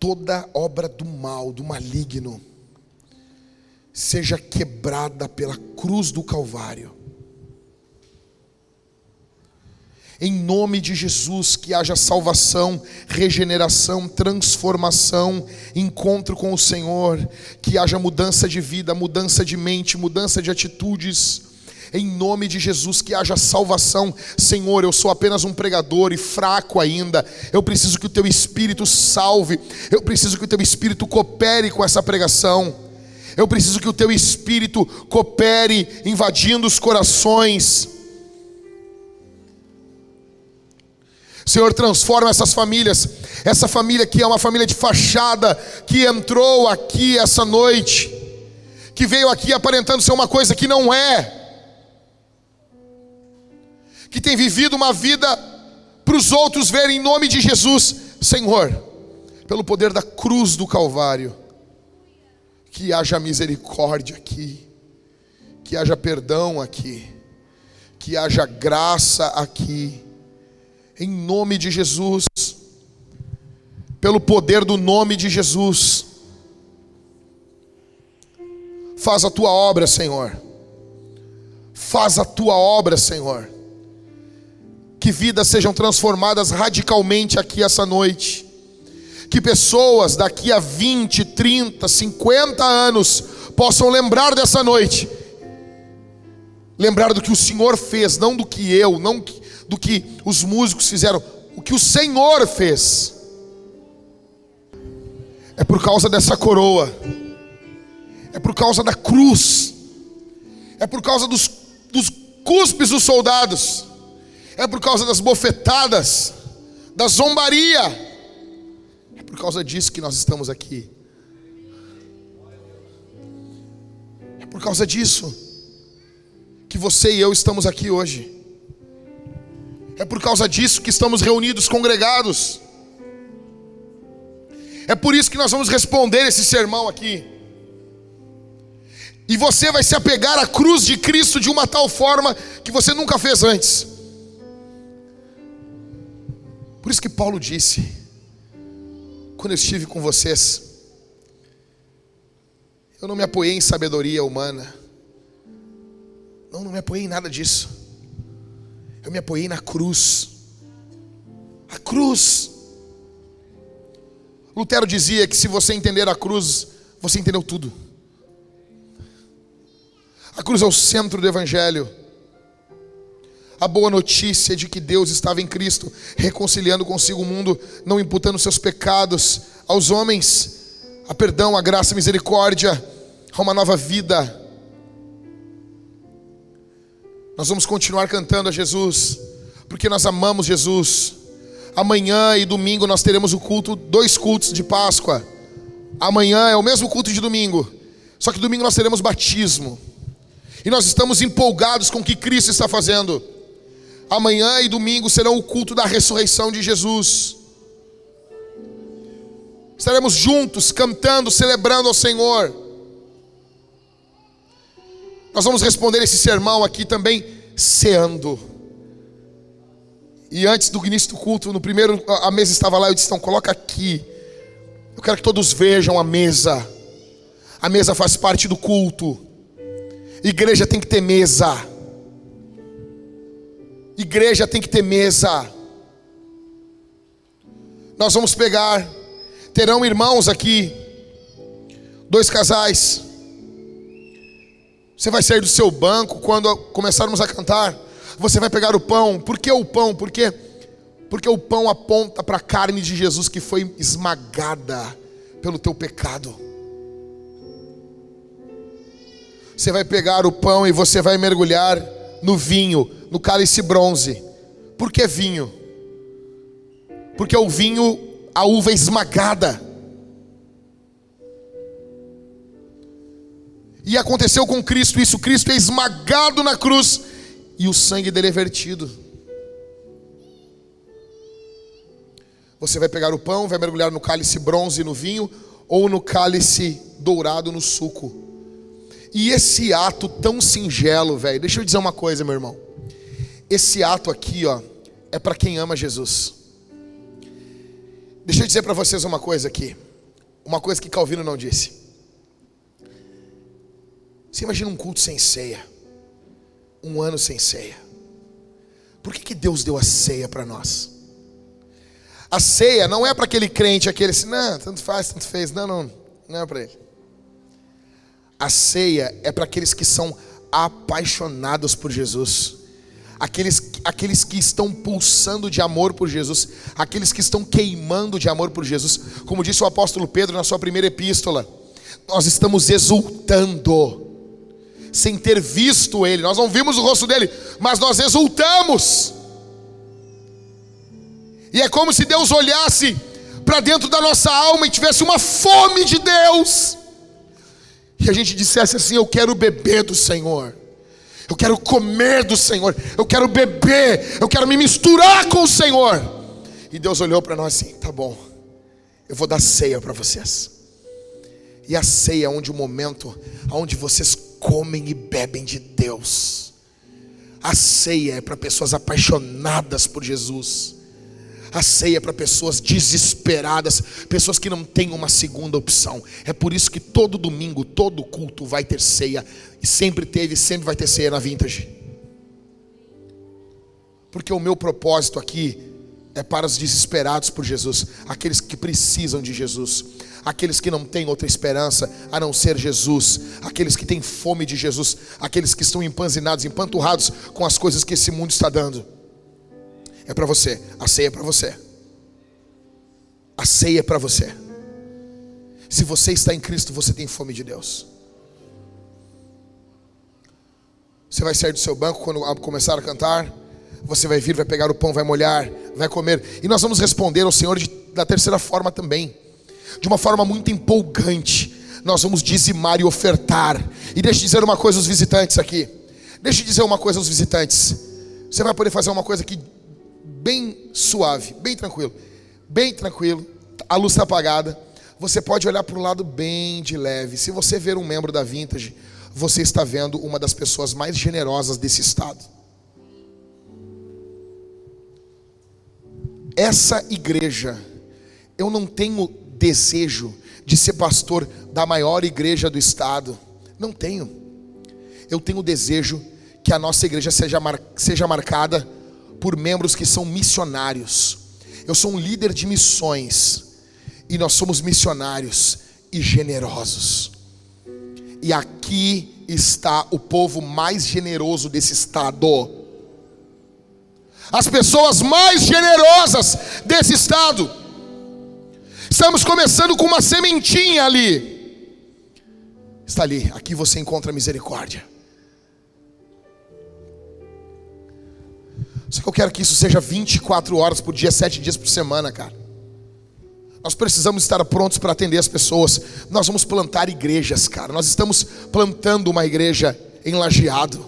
toda obra do mal, do maligno, seja quebrada pela cruz do Calvário. Em nome de Jesus, que haja salvação, regeneração, transformação, encontro com o Senhor, que haja mudança de vida, mudança de mente, mudança de atitudes em nome de Jesus, que haja salvação. Senhor, eu sou apenas um pregador e fraco ainda. Eu preciso que o teu espírito salve. Eu preciso que o teu espírito coopere com essa pregação. Eu preciso que o teu espírito coopere invadindo os corações. Senhor, transforma essas famílias, essa família que é uma família de fachada, que entrou aqui essa noite, que veio aqui aparentando ser uma coisa que não é que tem vivido uma vida para os outros verem em nome de Jesus, Senhor, pelo poder da cruz do Calvário, que haja misericórdia aqui, que haja perdão aqui, que haja graça aqui, em nome de Jesus, pelo poder do nome de Jesus, faz a tua obra, Senhor, faz a tua obra, Senhor que vidas sejam transformadas radicalmente aqui essa noite. Que pessoas daqui a 20, 30, 50 anos possam lembrar dessa noite. Lembrar do que o Senhor fez, não do que eu, não do que os músicos fizeram, o que o Senhor fez. É por causa dessa coroa, é por causa da cruz, é por causa dos, dos cuspes dos soldados é por causa das bofetadas, da zombaria. É por causa disso que nós estamos aqui. É por causa disso que você e eu estamos aqui hoje. É por causa disso que estamos reunidos, congregados. É por isso que nós vamos responder esse sermão aqui. E você vai se apegar à cruz de Cristo de uma tal forma que você nunca fez antes. Por isso que Paulo disse, quando eu estive com vocês, eu não me apoiei em sabedoria humana, não, não me apoiei em nada disso, eu me apoiei na cruz, a cruz, Lutero dizia que se você entender a cruz, você entendeu tudo. A cruz é o centro do Evangelho. A boa notícia de que Deus estava em Cristo, reconciliando consigo o mundo, não imputando seus pecados aos homens, a perdão, a graça, a misericórdia, a uma nova vida. Nós vamos continuar cantando a Jesus, porque nós amamos Jesus. Amanhã e domingo nós teremos o culto, dois cultos de Páscoa. Amanhã é o mesmo culto de domingo, só que domingo nós teremos batismo. E nós estamos empolgados com o que Cristo está fazendo. Amanhã e domingo serão o culto da ressurreição de Jesus. Estaremos juntos, cantando, celebrando ao Senhor. Nós vamos responder esse sermão aqui também ceando. E antes do início do culto, no primeiro, a mesa estava lá, eu disse: então, coloca aqui. Eu quero que todos vejam a mesa. A mesa faz parte do culto. Igreja tem que ter mesa. Igreja tem que ter mesa. Nós vamos pegar, terão irmãos aqui, dois casais. Você vai sair do seu banco quando começarmos a cantar. Você vai pegar o pão. Por que o pão? Porque porque o pão aponta para a carne de Jesus que foi esmagada pelo teu pecado. Você vai pegar o pão e você vai mergulhar no vinho, no cálice bronze. Por que vinho? Porque o vinho, a uva é esmagada. E aconteceu com Cristo isso: Cristo é esmagado na cruz e o sangue dele é vertido. Você vai pegar o pão, vai mergulhar no cálice bronze no vinho, ou no cálice dourado no suco. E esse ato tão singelo, velho, deixa eu dizer uma coisa, meu irmão. Esse ato aqui, ó, é para quem ama Jesus. Deixa eu dizer para vocês uma coisa aqui. Uma coisa que Calvino não disse. Você imagina um culto sem ceia. Um ano sem ceia. Por que, que Deus deu a ceia para nós? A ceia não é para aquele crente, aquele assim, não, tanto faz, tanto fez. Não, não, não é para ele. A ceia é para aqueles que são apaixonados por Jesus, aqueles, aqueles que estão pulsando de amor por Jesus, aqueles que estão queimando de amor por Jesus, como disse o apóstolo Pedro na sua primeira epístola, nós estamos exultando, sem ter visto Ele, nós não vimos o rosto dele, mas nós exultamos, e é como se Deus olhasse para dentro da nossa alma e tivesse uma fome de Deus e a gente dissesse assim: Eu quero beber do Senhor, eu quero comer do Senhor, eu quero beber, eu quero me misturar com o Senhor. E Deus olhou para nós assim: Tá bom, eu vou dar ceia para vocês. E a ceia é onde o momento onde vocês comem e bebem de Deus. A ceia é para pessoas apaixonadas por Jesus a ceia para pessoas desesperadas, pessoas que não têm uma segunda opção. É por isso que todo domingo, todo culto vai ter ceia. E sempre teve, sempre vai ter ceia na vintage. Porque o meu propósito aqui é para os desesperados por Jesus, aqueles que precisam de Jesus, aqueles que não têm outra esperança a não ser Jesus, aqueles que têm fome de Jesus, aqueles que estão empanzinados, empanturrados com as coisas que esse mundo está dando é para você, a ceia é para você. A ceia é para você. Se você está em Cristo, você tem fome de Deus. Você vai sair do seu banco quando começar a cantar. Você vai vir, vai pegar o pão, vai molhar, vai comer. E nós vamos responder ao Senhor de, da terceira forma também. De uma forma muito empolgante. Nós vamos dizimar e ofertar. E deixa eu dizer uma coisa aos visitantes aqui. Deixa eu dizer uma coisa aos visitantes. Você vai poder fazer uma coisa que bem suave, bem tranquilo. Bem tranquilo. A luz está apagada. Você pode olhar para o lado bem de leve. Se você ver um membro da Vintage, você está vendo uma das pessoas mais generosas desse estado. Essa igreja, eu não tenho desejo de ser pastor da maior igreja do estado. Não tenho. Eu tenho desejo que a nossa igreja seja, mar, seja marcada por membros que são missionários. Eu sou um líder de missões. E nós somos missionários e generosos. E aqui está o povo mais generoso desse estado. As pessoas mais generosas desse estado. Estamos começando com uma sementinha ali. Está ali, aqui você encontra misericórdia. Só que eu quero que isso seja 24 horas por dia, 7 dias por semana, cara. Nós precisamos estar prontos para atender as pessoas. Nós vamos plantar igrejas, cara. Nós estamos plantando uma igreja em lajeado.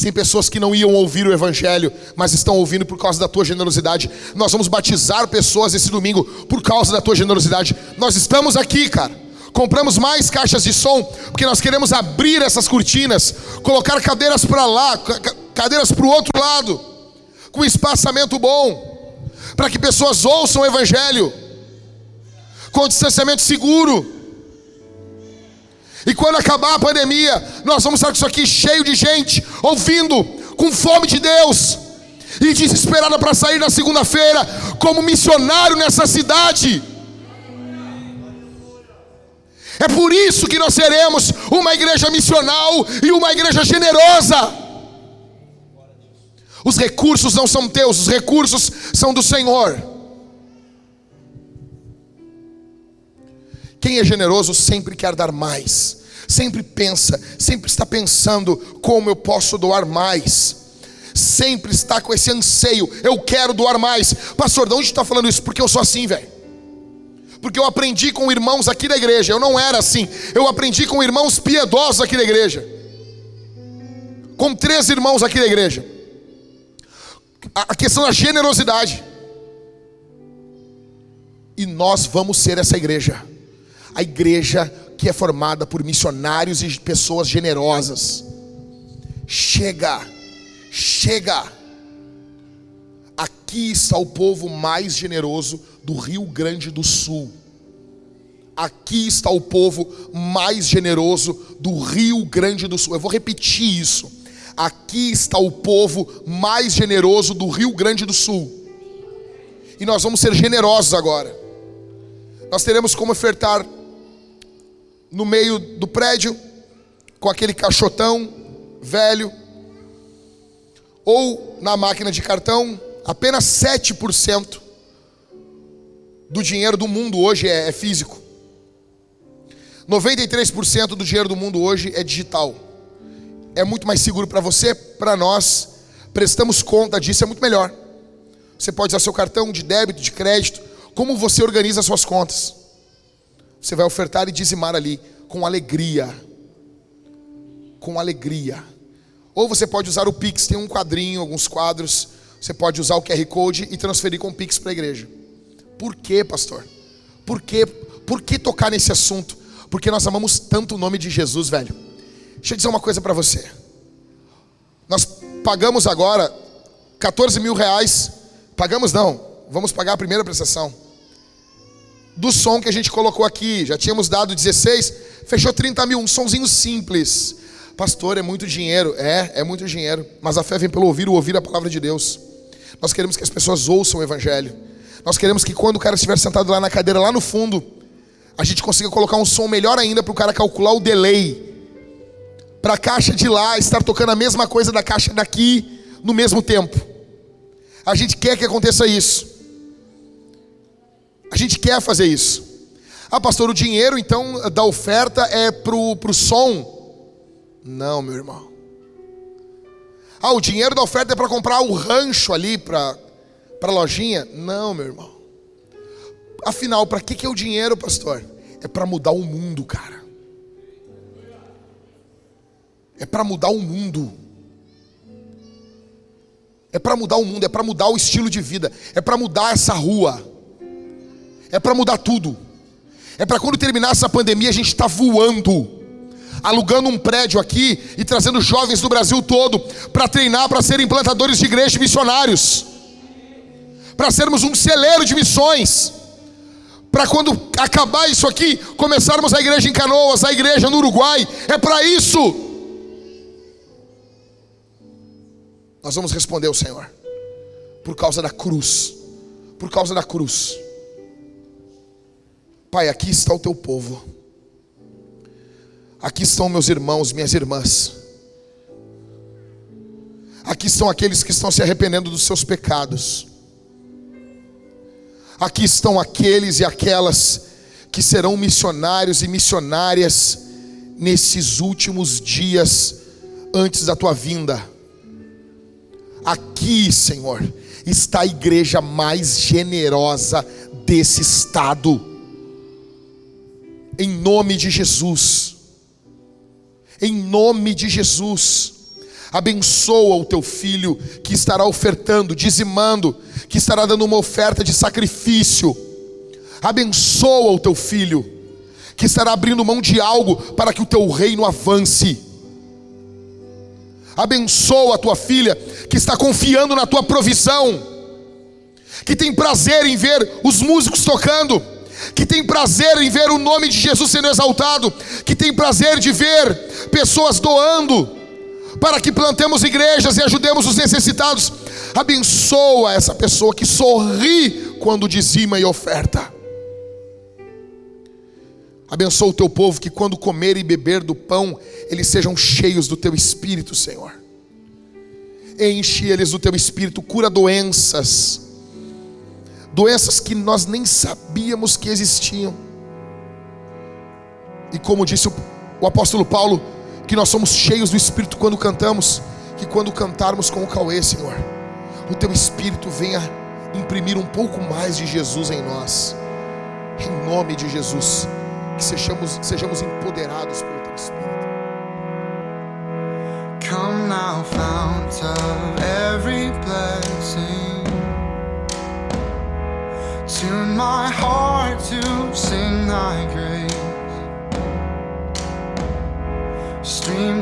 Tem pessoas que não iam ouvir o Evangelho, mas estão ouvindo por causa da tua generosidade. Nós vamos batizar pessoas esse domingo por causa da tua generosidade. Nós estamos aqui, cara. Compramos mais caixas de som, porque nós queremos abrir essas cortinas, colocar cadeiras para lá, cadeiras para o outro lado, com espaçamento bom, para que pessoas ouçam o Evangelho, com distanciamento seguro. E quando acabar a pandemia, nós vamos estar com isso aqui cheio de gente, ouvindo, com fome de Deus, e desesperada para sair na segunda-feira, como missionário nessa cidade. É por isso que nós seremos uma igreja missional e uma igreja generosa. Os recursos não são teus, os recursos são do Senhor. Quem é generoso sempre quer dar mais, sempre pensa, sempre está pensando como eu posso doar mais, sempre está com esse anseio, eu quero doar mais. Pastor, de onde está falando isso? Porque eu sou assim, velho. Porque eu aprendi com irmãos aqui da igreja, eu não era assim, eu aprendi com irmãos piedosos aqui da igreja, com três irmãos aqui da igreja. A questão da generosidade. E nós vamos ser essa igreja a igreja que é formada por missionários e pessoas generosas. Chega, chega. Aqui está o povo mais generoso do Rio Grande do Sul. Aqui está o povo mais generoso do Rio Grande do Sul. Eu vou repetir isso. Aqui está o povo mais generoso do Rio Grande do Sul. E nós vamos ser generosos agora. Nós teremos como ofertar no meio do prédio, com aquele caixotão velho, ou na máquina de cartão, apenas 7% do dinheiro do mundo hoje é, é físico. 93% do dinheiro do mundo hoje é digital. É muito mais seguro para você, para nós. Prestamos conta disso, é muito melhor. Você pode usar seu cartão de débito, de crédito, como você organiza suas contas. Você vai ofertar e dizimar ali com alegria. Com alegria. Ou você pode usar o Pix, tem um quadrinho, alguns quadros. Você pode usar o QR Code e transferir com o Pix para a igreja. Por quê, pastor? Por quê? Por que tocar nesse assunto? Porque nós amamos tanto o nome de Jesus, velho. Deixa eu dizer uma coisa para você. Nós pagamos agora 14 mil reais. Pagamos não, vamos pagar a primeira prestação do som que a gente colocou aqui. Já tínhamos dado 16, fechou 30 mil, um sonzinho simples. Pastor, é muito dinheiro. É, é muito dinheiro. Mas a fé vem pelo ouvir, o ouvir a palavra de Deus. Nós queremos que as pessoas ouçam o Evangelho. Nós queremos que quando o cara estiver sentado lá na cadeira, lá no fundo, a gente consiga colocar um som melhor ainda para o cara calcular o delay. Para a caixa de lá estar tocando a mesma coisa da caixa daqui no mesmo tempo. A gente quer que aconteça isso. A gente quer fazer isso. Ah, pastor, o dinheiro então da oferta é pro, pro som? Não, meu irmão. Ah, o dinheiro da oferta é para comprar o rancho ali para para lojinha? Não, meu irmão. Afinal, para que que é o dinheiro, pastor? É para mudar o mundo, cara. É para mudar o mundo. É para mudar o mundo, é para mudar o estilo de vida, é para mudar essa rua é para mudar tudo. É para quando terminar essa pandemia a gente está voando, alugando um prédio aqui e trazendo jovens do Brasil todo para treinar para serem plantadores de igreja e missionários, para sermos um celeiro de missões. Para quando acabar isso aqui, começarmos a igreja em Canoas, a igreja no Uruguai, é para isso. Nós vamos responder ao Senhor, por causa da cruz, por causa da cruz. Pai, aqui está o teu povo. Aqui estão meus irmãos, minhas irmãs. Aqui estão aqueles que estão se arrependendo dos seus pecados. Aqui estão aqueles e aquelas que serão missionários e missionárias nesses últimos dias antes da tua vinda. Aqui, Senhor, está a igreja mais generosa desse estado. Em nome de Jesus. Em nome de Jesus. Abençoa o teu filho que estará ofertando, dizimando, que estará dando uma oferta de sacrifício. Abençoa o teu filho que estará abrindo mão de algo para que o teu reino avance. Abençoa a tua filha que está confiando na tua provisão, que tem prazer em ver os músicos tocando, que tem prazer em ver o nome de Jesus sendo exaltado, que tem prazer de ver pessoas doando para que plantemos igrejas e ajudemos os necessitados. Abençoa essa pessoa que sorri quando dizima e oferta. Abençoa o teu povo que quando comer e beber do pão, eles sejam cheios do teu espírito, Senhor. Enche eles do teu espírito, cura doenças, doenças que nós nem sabíamos que existiam. E como disse o, o apóstolo Paulo, que nós somos cheios do espírito quando cantamos, que quando cantarmos com o Cauê, Senhor, o teu espírito venha imprimir um pouco mais de Jesus em nós. Em nome de Jesus que sejamos, sejamos empoderados pelo Teu Espírito. Come now, fount of every blessing. Tune my heart to sing Thy grace.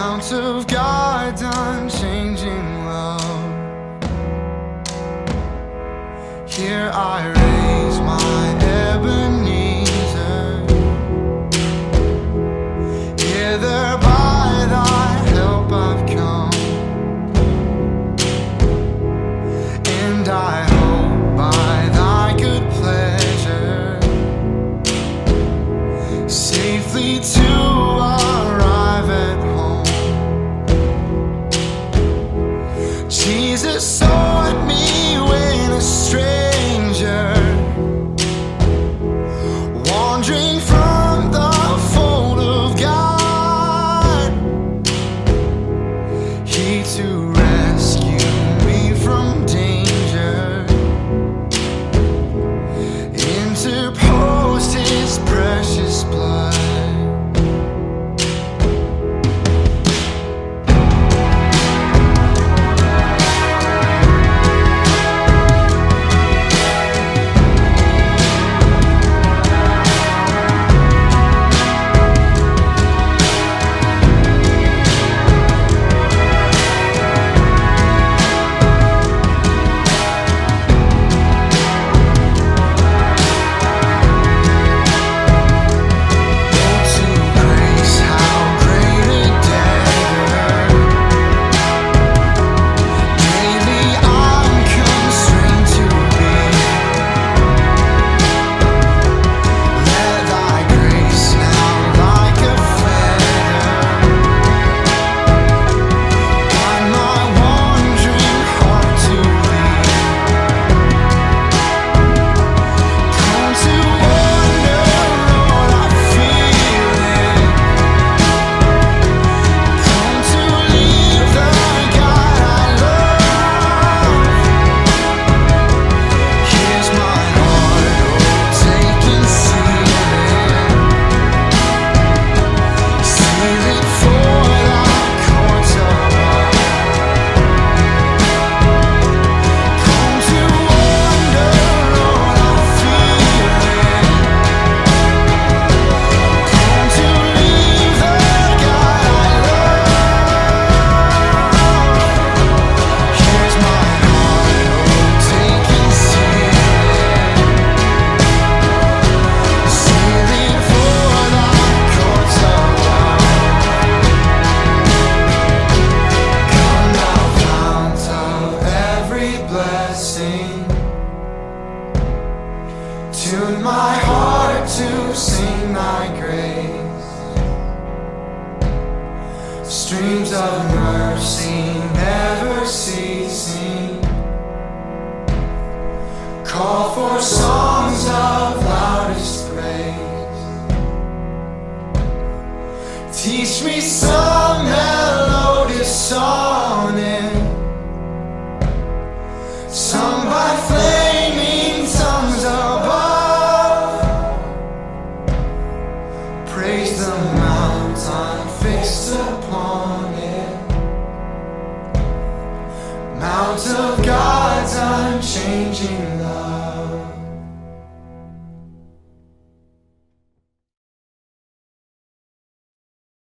Mount of God's unchanging love Here I